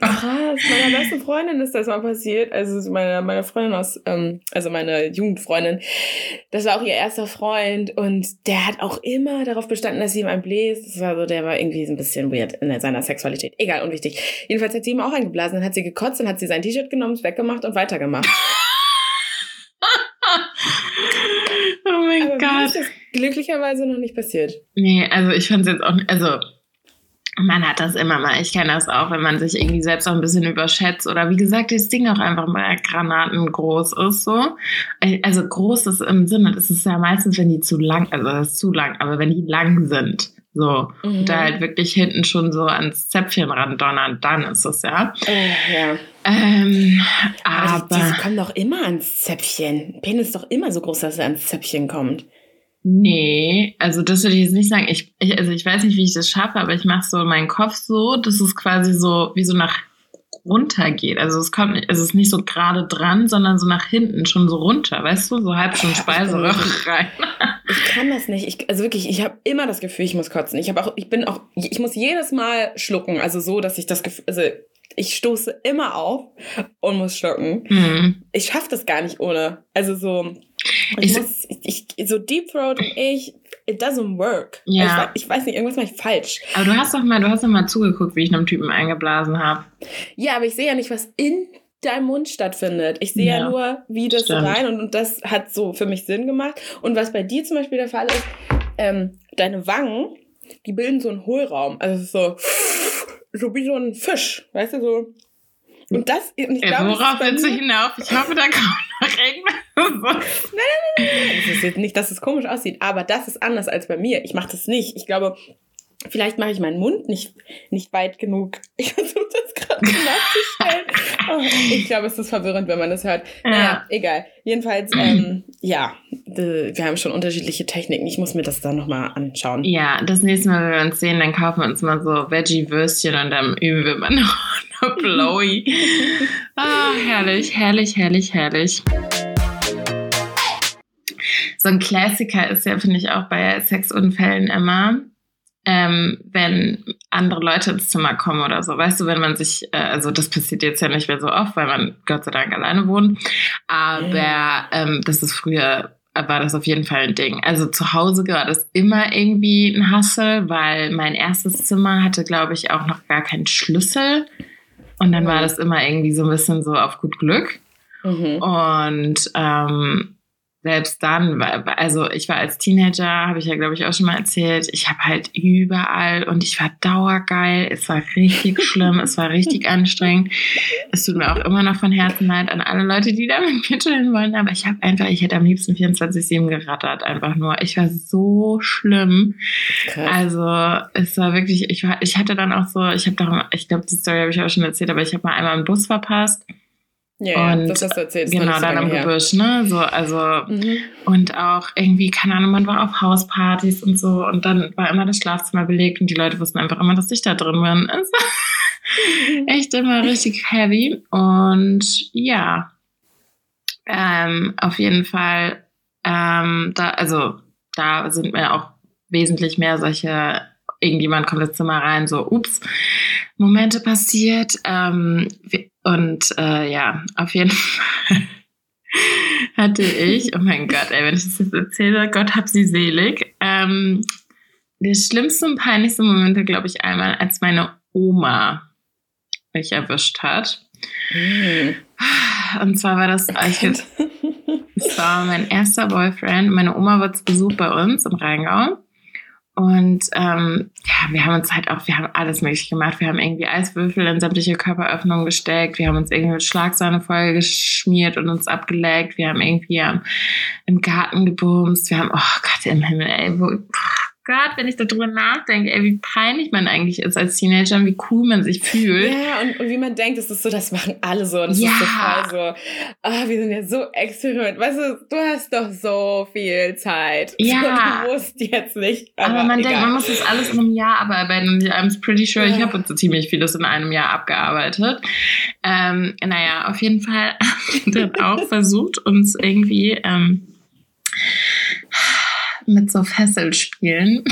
Krass, meiner besten Freundin ist das mal passiert. Also meine, meine Freundin aus, ähm, also meine Jugendfreundin, das war auch ihr erster Freund und der hat auch immer darauf bestanden, dass sie ihm ein bläst. Das war so, der war irgendwie so ein bisschen weird in seiner Sexualität. Egal, unwichtig. Jedenfalls hat sie ihm auch eingeblasen, dann hat sie gekotzt, dann hat sie sein T-Shirt genommen, es weggemacht und weitergemacht. oh mein Gott. ist das glücklicherweise noch nicht passiert. Nee, also ich fand's jetzt auch nicht, also man hat das immer mal. Ich kenne das auch, wenn man sich irgendwie selbst auch ein bisschen überschätzt oder wie gesagt, das Ding auch einfach mal Granaten groß ist so. Also groß ist im Sinne, das ist ja meistens, wenn die zu lang, also das ist zu lang, aber wenn die lang sind, so, mhm. da halt wirklich hinten schon so ans Zäpfchen ran donnern, dann ist es ja. Äh, ja. Ähm, aber. aber die, die kommen doch immer ans Zäpfchen. Penis ist doch immer so groß, dass er ans Zäpfchen kommt. Nee, also das würde ich jetzt nicht sagen. Ich, ich, also ich weiß nicht, wie ich das schaffe, aber ich mache so meinen Kopf so, dass es quasi so wie so nach runter geht. Also es kommt nicht, es ist nicht so gerade dran, sondern so nach hinten schon so runter, weißt du, so halb schon Speiseröhre rein. Ich kann das nicht. Ich, also wirklich, ich habe immer das Gefühl, ich muss kotzen. Ich habe auch, ich bin auch, ich muss jedes Mal schlucken, also so, dass ich das Gefühl, also ich stoße immer auf und muss schlucken. Mhm. Ich schaffe das gar nicht ohne. Also so, ich, Ich- muss, ich, so Deep Throat und ich, it doesn't work. Ja. Ich, ich weiß nicht, irgendwas mache ich falsch. Aber du hast doch mal, du hast doch mal zugeguckt, wie ich einem Typen eingeblasen habe. Ja, aber ich sehe ja nicht, was in deinem Mund stattfindet. Ich sehe ja. Ja, nur, wie das stimmt. rein und, und das hat so für mich Sinn gemacht. Und was bei dir zum Beispiel der Fall ist, ähm, deine Wangen, die bilden so einen Hohlraum. Also so, so wie so ein Fisch, weißt du, so. Und das, und ich glaube, das worauf willst du hinauf? Ich hoffe, da kommt noch irgendwas. Es ist jetzt nicht, dass es komisch aussieht, aber das ist anders als bei mir. Ich mache das nicht. Ich glaube, vielleicht mache ich meinen Mund nicht, nicht weit genug. Ich versuche das gerade nachzustellen. Oh, ich glaube, es ist verwirrend, wenn man das hört. Ja. Naja, egal. Jedenfalls, ähm, ja, wir haben schon unterschiedliche Techniken. Ich muss mir das dann nochmal anschauen. Ja, das nächste Mal, wenn wir uns sehen, dann kaufen wir uns mal so Veggie-Würstchen und dann üben wir mal noch, noch Blowy. Ah, herrlich, herrlich, herrlich, herrlich. So ein Klassiker ist ja, finde ich, auch bei Sexunfällen immer, ähm, wenn andere Leute ins Zimmer kommen oder so. Weißt du, wenn man sich, äh, also das passiert jetzt ja nicht mehr so oft, weil man Gott sei Dank alleine wohnt, aber ähm, das ist früher war das auf jeden Fall ein Ding. Also zu Hause war das immer irgendwie ein Hassel, weil mein erstes Zimmer hatte, glaube ich, auch noch gar keinen Schlüssel. Und dann war das immer irgendwie so ein bisschen so auf gut Glück. Mhm. Und ähm, selbst dann, also ich war als Teenager, habe ich ja, glaube ich, auch schon mal erzählt, ich habe halt überall und ich war dauergeil. Es war richtig schlimm, es war richtig anstrengend. Es tut mir auch immer noch von Herzen leid an alle Leute, die da mit chillen wollen, aber ich habe einfach, ich hätte am liebsten 24-7 gerattert, einfach nur. Ich war so schlimm. Krass. Also es war wirklich, ich war, ich hatte dann auch so, ich habe da, ich glaube, die Story habe ich auch schon erzählt, aber ich habe mal einmal einen Bus verpasst. Ja, und das hast du erzählt. Genau, so dann her. Gebüsch, ne? So, also, Mhm. und auch irgendwie, keine Ahnung, man war auf Hauspartys und so und dann war immer das Schlafzimmer belegt und die Leute wussten einfach immer, dass ich da drin bin. War echt immer richtig heavy. Und ja, ähm, auf jeden Fall, ähm, da, also da sind mir auch wesentlich mehr solche, irgendjemand kommt ins Zimmer rein, so, ups, Momente passiert. Ähm, und äh, ja, auf jeden Fall hatte ich, oh mein Gott, ey, wenn ich das jetzt erzähle, Gott hab sie selig. Ähm, der schlimmste und peinlichste Momente, glaube ich, einmal, als meine Oma mich erwischt hat. Mhm. Und zwar war das, ich, das war mein erster Boyfriend. Meine Oma war zu Besuch bei uns im Rheingau. Und ähm, ja, wir haben uns halt auch, wir haben alles möglich gemacht. Wir haben irgendwie Eiswürfel in sämtliche Körperöffnungen gesteckt. Wir haben uns irgendwie mit Schlagsahne voll geschmiert und uns abgeleckt. Wir haben irgendwie ähm, im Garten gebumst. Wir haben, oh Gott im Himmel, ey, wo, Gott, wenn ich darüber nachdenke, ey, wie peinlich man eigentlich ist als Teenager und wie cool man sich fühlt. Ja, und, und wie man denkt, das ist so, das machen alle so. Und das Ja. ist so voll so, ah, wir sind ja so experiment. Weißt du, du hast doch so viel Zeit. Ja. Du musst jetzt nicht. Aber, man denkt, egal. man muss das alles in einem Jahr abarbeiten. Und I'm pretty sure, ich Ja. habe so ziemlich vieles in einem Jahr abgearbeitet. Ähm, naja, auf jeden Fall haben wir dann auch versucht, uns irgendwie ähm, mit so Fesselspielen.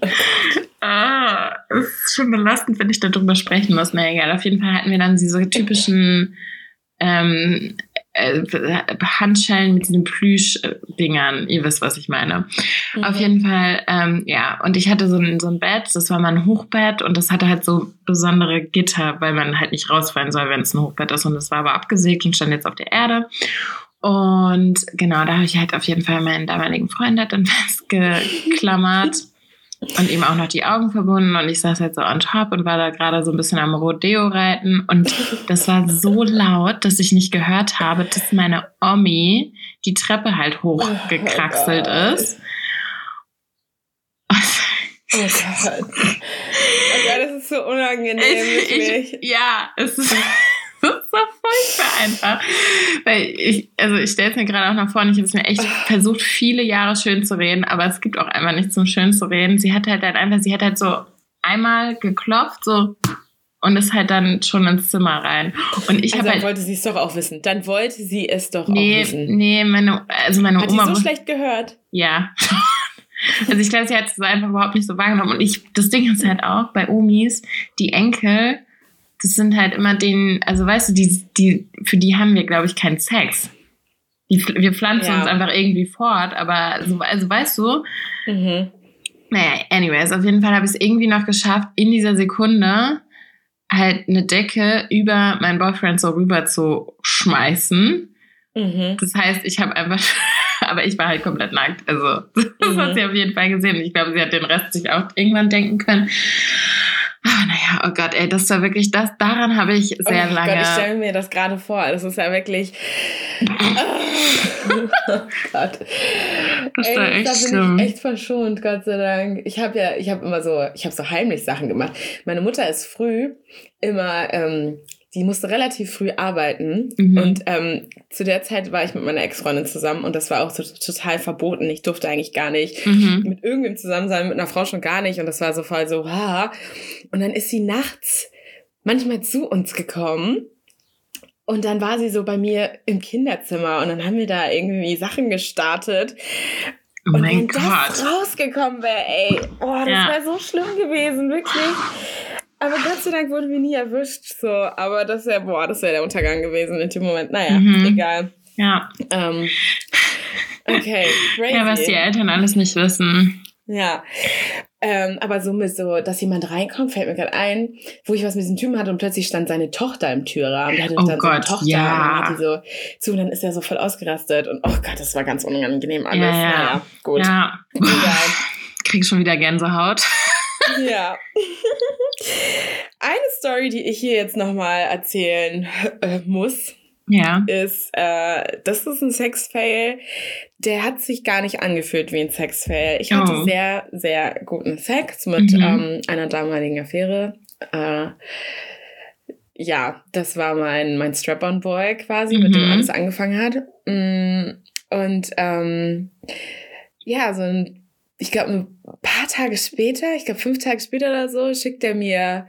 ah, es ist schon belastend, wenn ich darüber sprechen muss. Na egal, auf jeden Fall hatten wir dann diese typischen ähm, äh, Handschellen mit diesen Plüsch-Dingern. Ihr wisst, was ich meine. Mhm. Auf jeden Fall, ähm, ja. Und ich hatte so ein, so ein Bett, das war mein Hochbett und das hatte halt so besondere Gitter, weil man halt nicht rausfallen soll, wenn es ein Hochbett ist. Und das war aber abgesägt und stand jetzt auf der Erde. Und genau, da habe ich halt auf jeden Fall meinen damaligen Freund halt dann festgeklammert. und ihm auch noch die Augen verbunden und ich saß halt so on top und war da gerade so ein bisschen am Rodeo reiten und das war so laut, dass ich nicht gehört habe, dass meine Omi die Treppe halt hochgekraxelt Oh ist. Oh Gott. Oh Gott, das ist so unangenehm, Ich, ich, ja, es ist, es ist so furchtbar einfach. Weil ich, also ich stelle es mir gerade auch noch vor und ich habe es mir echt versucht, viele Jahre schön zu reden, aber es gibt auch einfach nichts zum schön zu reden. Sie hat halt, halt einfach, sie hat halt so einmal geklopft, so und ist halt dann schon ins Zimmer rein. Und ich also dann halt. wollte sie es doch auch wissen. Dann wollte sie es doch auch Nee, wissen. nee, meine, also meine Hat Oma. die so schlecht gehört? Ja. Also ich glaube, sie hat es einfach überhaupt nicht so wahrgenommen. Und ich, das Ding ist halt auch bei Omis, die Enkel, das sind halt immer den, also weißt du, die, die, für die haben wir, glaube ich, keinen Sex. Die, wir pflanzen Ja. uns einfach irgendwie fort, aber so, also weißt du, Mhm. naja, anyways, auf jeden Fall habe ich es irgendwie noch geschafft, in dieser Sekunde halt eine Decke über meinen Boyfriend so rüber zu schmeißen. Mhm. Das heißt, ich habe einfach, aber ich war halt komplett nackt. Also, das Mhm. hat sie auf jeden Fall gesehen. Ich glaube, sie hat den Rest sich auch irgendwann denken können. Aber naja, oh Gott, ey, das war wirklich, das, daran habe ich sehr oh lange. Gott, ich stelle mir das gerade vor. Das ist ja wirklich. oh Gott. Das Ey, war echt da bin schlimm. ich echt verschont, Gott sei Dank. Ich habe ja, ich habe immer so, ich habe so heimlich Sachen gemacht. Meine Mutter ist früh immer, ähm, die musste relativ früh arbeiten Mhm. und ähm, zu der Zeit war ich mit meiner Ex-Freundin zusammen und das war auch so, total verboten. Ich durfte eigentlich gar nicht mhm. mit irgendwem zusammen sein, mit einer Frau schon gar nicht und das war so voll so, ha. Und dann ist sie nachts manchmal zu uns gekommen und dann war sie so bei mir im Kinderzimmer und dann haben wir da irgendwie Sachen gestartet. Oh und mein wenn Gott. das rausgekommen wäre, ey, oh, das Ja. wäre so schlimm gewesen, wirklich. Aber Gott sei Dank wurde mir nie erwischt, so. Aber das wäre, boah, das wäre der Untergang gewesen in dem Moment. Naja, Mhm. egal. Ja. Ähm, okay, crazy. ja, was die Eltern alles nicht wissen. Ja. Ähm, aber so mit so, dass jemand reinkommt, fällt mir gerade ein, wo ich was mit diesem Typen hatte und plötzlich stand seine Tochter im Türrahmen. Der hatte Oh dann so eine Gott, Tochter ja. und dann hat die so zu und dann ist er so voll ausgerastet und oh Gott, das war ganz unangenehm alles. Ja, ja. Naja, gut. Ja. Egal. Krieg schon wieder Gänsehaut. Ja. Eine Story, die ich hier jetzt nochmal erzählen äh, muss, Ja. ist, äh, das ist ein Sexfail, der hat sich gar nicht angefühlt wie ein Sexfail. Ich hatte Oh. sehr, sehr guten Sex mit Mhm. ähm, einer damaligen Affäre. Äh, ja, das war mein, mein Strap-on-Boy quasi, mit dem Mhm. alles angefangen hat. Mm, Und ähm, ja, so ein, ich glaube, ein paar Tage später, ich glaube fünf Tage später oder so, schickt er mir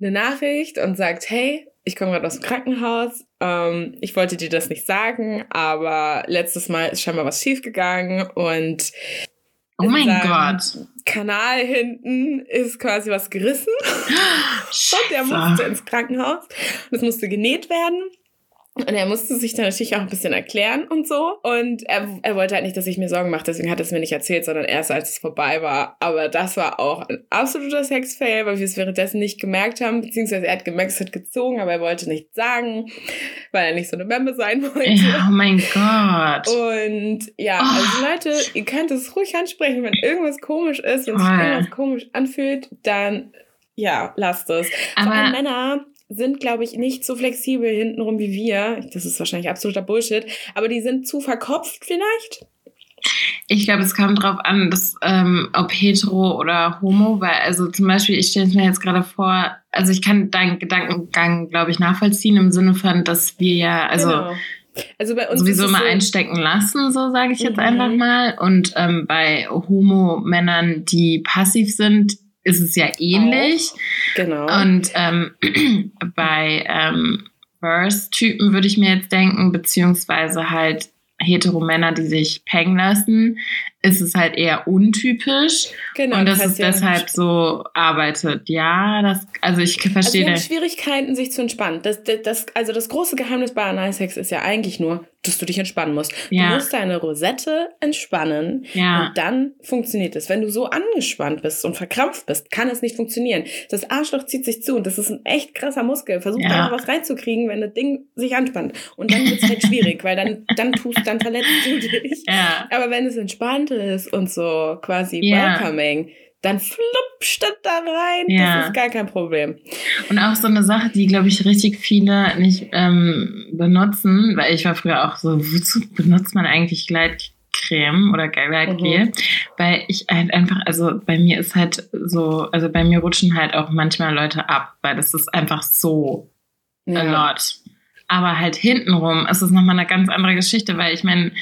eine Nachricht und sagt, hey, ich komme gerade aus dem Krankenhaus. Ähm, ich wollte dir das nicht sagen, aber letztes Mal ist scheinbar was schiefgegangen und Oh in mein Gott. Kanal hinten ist quasi was gerissen und der musste ins Krankenhaus. Es musste genäht werden. Und er musste sich dann natürlich auch ein bisschen erklären und so. Und er, er wollte halt nicht, dass ich mir Sorgen mache, deswegen hat er es mir nicht erzählt, sondern erst als es vorbei war. Aber das war auch ein absoluter Sexfail, weil wir es währenddessen nicht gemerkt haben, beziehungsweise er hat gemerkt, es hat gezogen, aber er wollte nichts sagen, weil er nicht so eine Membe sein wollte. Ja, oh mein Gott. Und ja, Oh. also Leute, ihr könnt es ruhig ansprechen, wenn irgendwas komisch ist, wenn sich irgendwas komisch anfühlt, dann ja, lasst es. Vor allem Aber Männer sind, glaube ich, nicht so flexibel hintenrum wie wir. Das ist wahrscheinlich absoluter Bullshit, aber die sind zu verkopft vielleicht. ich glaube, es kommt drauf an, dass, ähm, ob hetero oder homo, weil, also zum Beispiel, ich stelle es mir jetzt gerade vor, also ich kann deinen Gedankengang, glaube ich, nachvollziehen im Sinne von, dass wir ja, also genau. also bei uns sowieso mal so, einstecken lassen, so sage ich jetzt Mhm. einfach mal. Und ähm, bei Homo-Männern, die passiv sind, ist es ja ähnlich. Genau. Und ähm, bei ähm, Verse-Typen würde ich mir jetzt denken, beziehungsweise halt Hetero-Männer, die sich pengen lassen, ist es halt eher untypisch. genau. und dass es ja- deshalb so arbeitet. Ja, das, also ich Also verstehe wir haben das. Schwierigkeiten, sich zu entspannen. Das, das, das, also das große Geheimnis bei Analsex ist ja eigentlich nur, dass du dich entspannen musst. Du Ja. musst deine Rosette entspannen Ja. und dann funktioniert es. Wenn du so angespannt bist und verkrampft bist, kann es nicht funktionieren. Das Arschloch zieht sich zu und das ist ein echt krasser Muskel. Versuch Ja. da mal was reinzukriegen, wenn das Ding sich anspannt. Und dann wird es halt schwierig, weil dann, dann tust, dann verletzt du dich. Ja. Aber wenn es entspannt gentle ist und so quasi Ja. welcoming, dann flupscht das da rein. Ja. Das ist gar kein Problem. Und auch so eine Sache, die, glaube ich, richtig viele nicht ähm, benutzen, weil ich war früher auch so, wozu benutzt man eigentlich Gleitcreme oder Gleitgel? Weil ich halt einfach, also bei mir ist halt so, also bei mir rutschen halt auch manchmal Leute ab, weil das ist einfach so a lot. Aber halt hintenrum ist es nochmal eine ganz andere Geschichte, weil ich meine,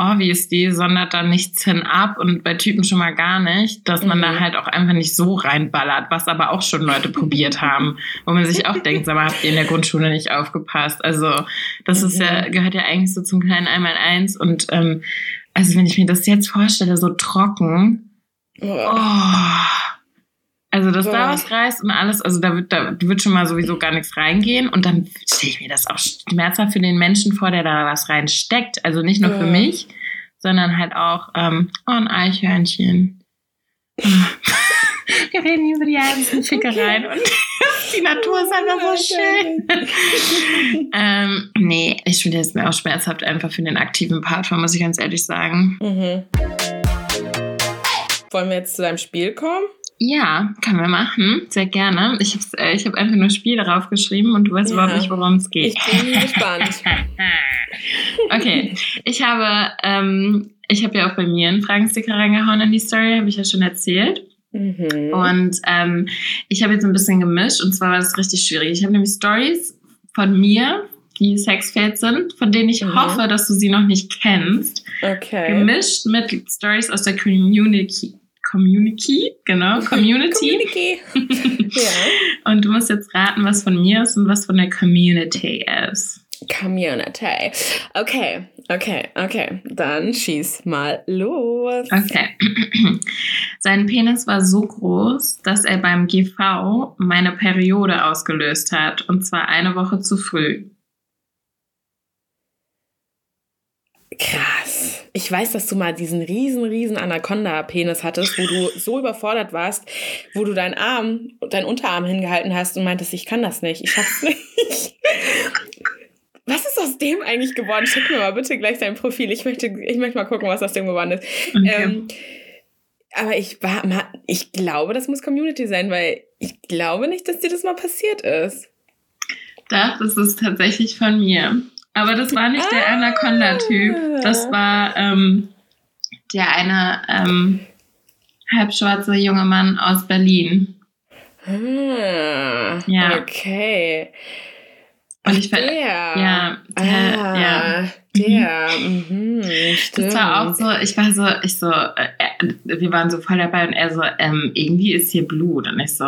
obviously sondert da nichts hin ab und bei Typen schon mal gar nicht, dass man Mhm. da halt auch einfach nicht so reinballert, was aber auch schon Leute probiert haben, wo man sich auch denkt, sag mal, habt ihr in der Grundschule nicht aufgepasst? Also das ist ja, Mhm. gehört ja eigentlich so zum kleinen Einmaleins und ähm, also wenn ich mir das jetzt vorstelle, so trocken, Oh. Oh. Also, dass da Boah. was reißt und alles, also da wird, da wird schon mal sowieso gar nichts reingehen. Und dann stelle ich mir das auch schmerzhaft für den Menschen vor, der da was reinsteckt. Also nicht nur für Ja. mich, sondern halt auch, ähm, oh, ein Eichhörnchen. Wir reden hier über die ganzen Fickereien und die Natur ist einfach so schön. ähm, nee, ich finde es mir auch schmerzhaft einfach für den aktiven Part, muss ich ganz ehrlich sagen. Mhm. Wollen wir jetzt zu deinem Spiel kommen? Ja, können wir machen. Sehr gerne. Ich habe äh, ich hab einfach nur Spiel darauf geschrieben und du weißt Ja. überhaupt nicht, worum es geht. Ich bin gespannt. okay, ich habe, ähm, ich habe ja auch bei mir einen Fragensticker reingehauen in die Story, habe ich ja schon erzählt. Mhm. Und ähm, ich habe jetzt ein bisschen gemischt und zwar war das richtig schwierig. Ich habe nämlich Stories von mir, die Sexfeld sind, von denen ich Mhm. hoffe, dass du sie noch nicht kennst, okay. gemischt mit Stories aus der Community. Community, genau, Community. Community. ja. Und du musst jetzt raten, was von mir ist und was von der Community ist. Community. Okay, okay, okay. Dann schieß mal los. Okay. Sein Penis war so groß, dass er beim GV meine Periode ausgelöst hat. Und zwar eine Woche zu früh. Krass. Ich weiß, dass du mal diesen riesen, riesen Anaconda-Penis hattest, wo du so überfordert warst, wo du deinen Arm, deinen Unterarm hingehalten hast und meintest, ich kann das nicht, ich schaff's nicht. Was ist aus dem eigentlich geworden? Schick mir mal bitte gleich dein Profil. Ich möchte, ich möchte mal gucken, was aus dem geworden ist. Okay. Ähm, aber ich war mal, ich glaube, das muss Community sein, weil ich glaube nicht, dass dir das mal passiert ist. Das ist tatsächlich von mir. Aber das war nicht der Ah. Anaconda-Typ. Das war ähm, der eine ähm, halbschwarze junge Mann aus Berlin. Ah, Ja. Okay. Und ich ver- Der. Ja, Ah, der, ja. Der. Mhm. Stimmt. Das war auch so, ich war so, ich so, äh, äh, wir waren so voll dabei und er so, ähm, irgendwie ist hier Blut. Und ich so,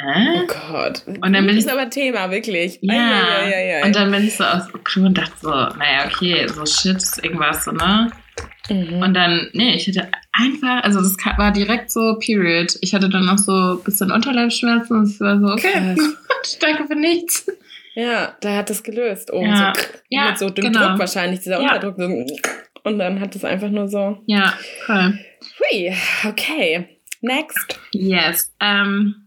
Oh äh? Gott. Und dann bin das ich- ist aber Thema, wirklich. Ja. Ei, ei, ei. Und dann bin ich so aus Klo und dachte so, naja, okay, so shit, irgendwas so, ne? Mhm. Und dann, nee, ich hatte einfach, also das war direkt so Period. Ich hatte dann auch so ein bisschen Unterleibsschmerzen und es war so, okay, danke für nichts. Ja, da hat es gelöst. Oben Ja. so, Ja, mit so dem genau. Druck wahrscheinlich, dieser Ja. Unterdruck. So, und dann hat es einfach nur so. Ja, voll. Hui, okay. Next. Yes. Ähm,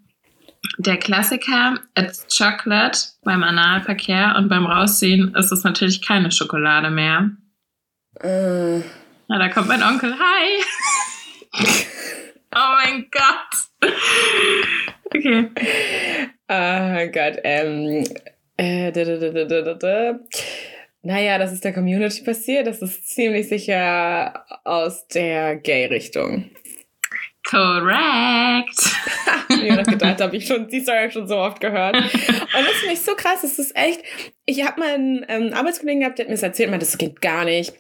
der Klassiker, it's chocolate beim Analverkehr und beim Rausziehen ist es natürlich keine Schokolade mehr. Äh, Na, da kommt mein Onkel. Hi! oh mein Gott! Okay. oh Gott, ähm. Äh, da, da, da, da, da, da, da. Naja, das ist der Community passiert. Das ist ziemlich sicher aus der Gay-Richtung. Correct! Ich noch gedacht habe, ich schon die Story schon so oft gehört. Und das finde ich so krass. Das ist echt. Ich habe mal einen ähm, Arbeitskollegen gehabt, der hat mir das erzählt, meinte, das geht gar nicht.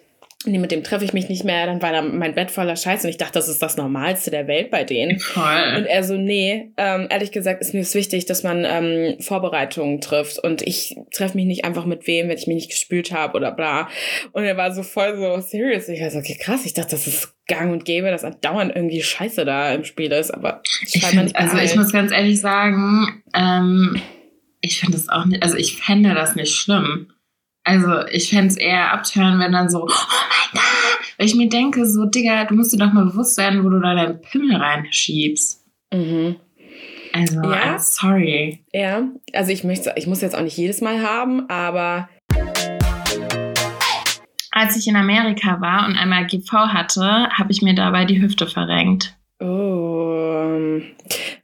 Nee, mit dem treffe ich mich nicht mehr. Dann war da mein Bett voller Scheiß und ich dachte, das ist das Normalste der Welt bei denen. Und Voll. er so, nee, ähm, ehrlich gesagt ist mir es wichtig, dass man ähm, Vorbereitungen trifft. Und ich treffe mich nicht einfach mit wem, wenn ich mich nicht gespült habe oder bla. Und er war so voll so serious. Ich war so, okay, krass, ich dachte, das ist gang und gäbe, dass andauernd irgendwie Scheiße da im Spiel ist. Aber Ich find, nicht also ich muss ganz ehrlich sagen, ähm, ich finde das auch nicht, also ich fände das nicht schlimm. Also ich fände es eher abtören, wenn dann so, oh mein Gott, weil ich mir denke, so, Digga, du musst dir doch mal bewusst werden, wo du da deinen Pimmel reinschiebst. Mhm. Also, Ja? Sorry. Ja, also ich möchte, ich muss jetzt auch nicht jedes Mal haben, aber als ich in Amerika war und einmal GV hatte, habe ich mir dabei die Hüfte verrenkt. Oh.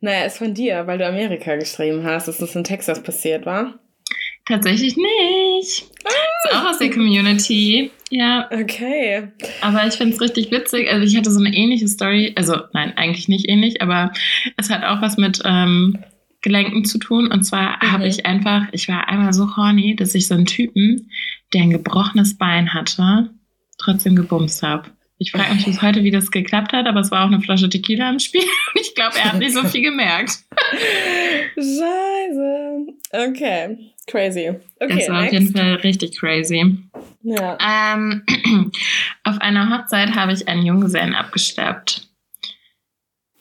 Naja, ist von dir, weil du Amerika geschrieben hast, dass das in Texas passiert war. Tatsächlich nicht. Ah. Ist auch aus der Community. Ja. Okay. Aber ich finde es richtig witzig. Also ich hatte so eine ähnliche Story. Also nein, eigentlich nicht ähnlich, aber es hat auch was mit ähm, Gelenken zu tun. Und zwar mhm. habe ich einfach, ich war einmal so horny, dass ich so einen Typen, der ein gebrochenes Bein hatte, trotzdem gebumst habe. Ich frage mich bis heute, wie das geklappt hat, aber es war auch eine Flasche Tequila im Spiel. Ich glaube, er hat nicht so viel gemerkt. Scheiße. Okay. Crazy. Okay, das war next. auf jeden Fall richtig crazy. Ja. Ähm, auf einer Hochzeit habe ich einen Junggesellen abgeschleppt.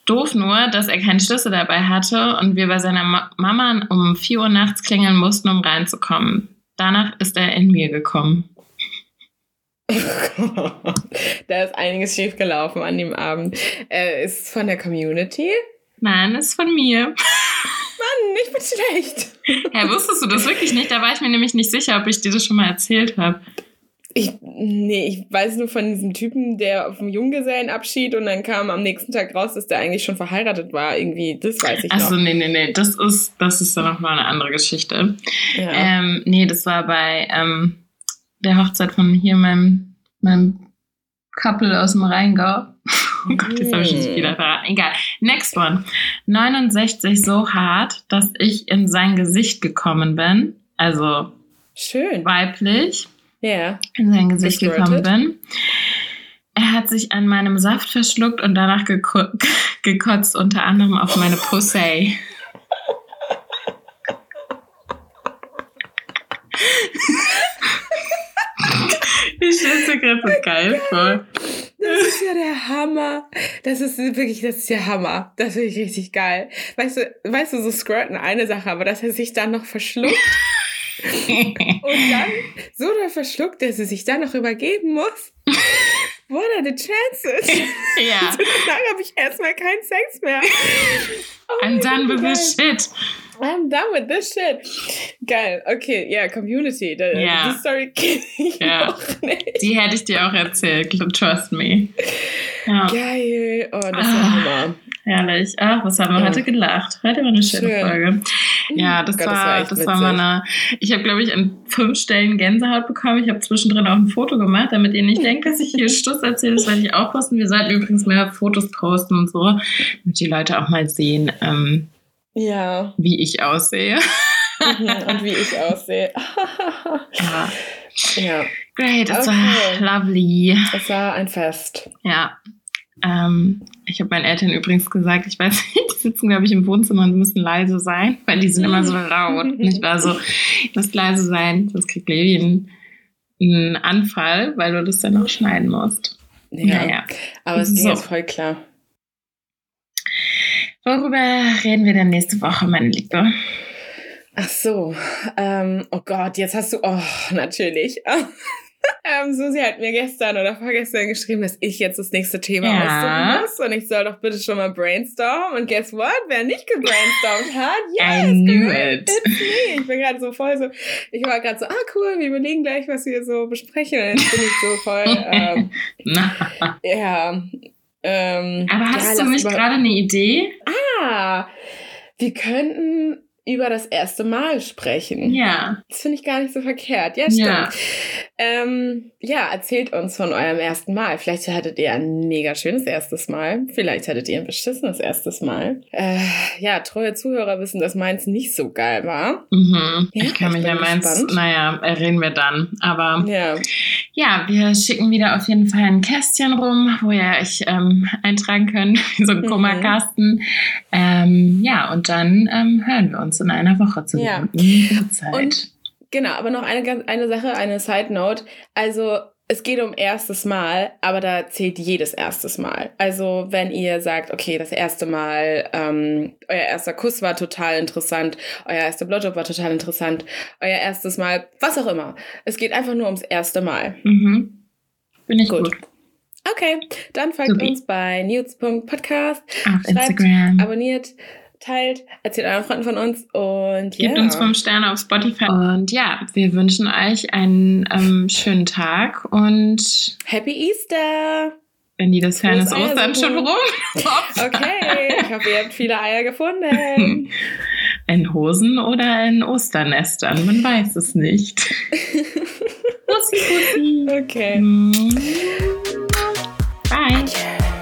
Doof nur, dass er keinen Schlüssel dabei hatte und wir bei seiner Ma Mama um 4 Uhr nachts klingeln mussten, um reinzukommen. Danach ist er in mir gekommen. da ist einiges schiefgelaufen an dem Abend. Äh, ist es von der Community? Nein, ist von mir. Mann, ich bin schlecht. Ja, wusstest du das wirklich nicht? Da war ich mir nämlich nicht sicher, ob ich dir das schon mal erzählt habe. Ich, nee, ich weiß nur von diesem Typen, der auf dem Junggesellenabschied und dann kam am nächsten Tag raus, dass der eigentlich schon verheiratet war. Irgendwie, das weiß ich Achso, noch. nee, nee, nee, das ist, das ist dann nochmal eine andere Geschichte. Ja. Ähm, nee, das war bei ähm, der Hochzeit von hier meinem, meinem Couple aus dem Rheingau. Oh Gott, jetzt habe ich schon wieder verraten. Egal. Next one. 69 so hart, dass ich in sein Gesicht gekommen bin. Also Schön. weiblich. Ja. Yeah. In sein Gesicht gekommen bin. Er hat sich an meinem Saft verschluckt und danach geko gekotzt, unter anderem auf meine Pussy. Ich stelle mir gerade so geil vor. Das ist ja der Hammer. Das ist wirklich, das ist der Hammer. Das finde ich richtig geil. Weißt du, weißt du, so squirten eine Sache, aber dass er sich dann noch verschluckt. und dann so doll verschluckt, dass er sich dann noch übergeben muss. What are the chances? Ja. Dann habe ich erstmal keinen Sex mehr. Oh I'm done with this shit. I'm done with this shit. Geil. Okay, ja, yeah, Community. Da, ja. Die Story kenne ich ja. noch nicht. Die hätte ich dir auch erzählt. Trust me. Ja. Geil. Oh, das war ah. Hammer. Herrlich. Ach, was haben wir ja. heute gelacht? Heute war eine schöne Schön. Folge. Ja, das Gott, war, das war, das war meine. Ich habe, glaube ich, an fünf Stellen Gänsehaut bekommen. Ich habe zwischendrin auch ein Foto gemacht, damit ihr nicht denkt, dass ich hier Stuss erzähle. Das werde ich auch posten. Wir sollten übrigens mehr Fotos posten und so, damit die Leute auch mal sehen, ähm, ja. wie ich aussehe. Mhm, und wie ich aussehe. ja. Ja. Great, es okay. war lovely. Es war ein Fest. Ja. Ähm, ich habe meinen Eltern übrigens gesagt, ich weiß nicht, die sitzen, glaube ich, im Wohnzimmer und müssen leise sein, weil die sind immer so laut. Und ich war so, ich muss leise sein, sonst kriegt Levi einen, einen Anfall, weil du das dann noch schneiden musst. Ja, naja. aber es ging so. jetzt voll klar. Worüber reden wir denn nächste Woche, meine Liebe? Ach so, ähm, oh Gott, jetzt hast du, oh, natürlich. ähm, Susi hat mir gestern oder vorgestern geschrieben, dass ich jetzt das nächste Thema ja. aussuchen muss und ich soll doch bitte schon mal brainstormen. Und guess what? Wer nicht gebrainstormt hat, yes, I knew it. It's me. Ich bin gerade so voll so, ich war gerade so, ah cool, wir überlegen gleich, was wir so besprechen. Und jetzt bin ich so voll, ähm, ja. Ähm, Aber hast ja, du nicht gerade eine Idee? Ah, wir könnten über das erste Mal sprechen. Ja. Das finde ich gar nicht so verkehrt. Ja, stimmt. Ja. Ähm, ja, erzählt uns von eurem ersten Mal. Vielleicht hattet ihr ein mega schönes erstes Mal. Vielleicht hattet ihr ein beschissenes erstes Mal. Äh, ja, treue Zuhörer wissen, dass meins nicht so geil war. Mhm. Ja, ich kann mich ja meins, naja, reden wir dann. Aber ja. ja, wir schicken wieder auf jeden Fall ein Kästchen rum, wo ihr euch ähm, eintragen könnt, so ein. Kummerkasten. Mhm. Ähm, ja, und dann ähm, hören wir uns in einer Woche zu ja. Zeit. Und genau, aber noch eine, eine Sache, eine Side Note. Also es geht um erstes Mal, aber da zählt jedes erstes Mal. Also wenn ihr sagt, okay, das erste Mal, ähm, euer erster Kuss war total interessant, euer erster Blowjob war total interessant, euer erstes Mal, was auch immer. Es geht einfach nur ums erste Mal. Mhm. Bin ich gut. gut. Okay, dann folgt Subi. uns bei news.podcast. Auf Schreibt, Instagram. abonniert, teilt, erzählt euren Freunden von uns und ja. Gebt uns fünf Sterne auf Spotify. Und ja, wir wünschen euch einen ähm, schönen Tag und Happy Easter! Wenn die das hören, ist Ostern schon rum. Okay, ich hoffe, ihr habt viele Eier gefunden. In Hosen oder in Osternestern, man weiß es nicht. Pussy, Pussy. Okay. Mm. Bye.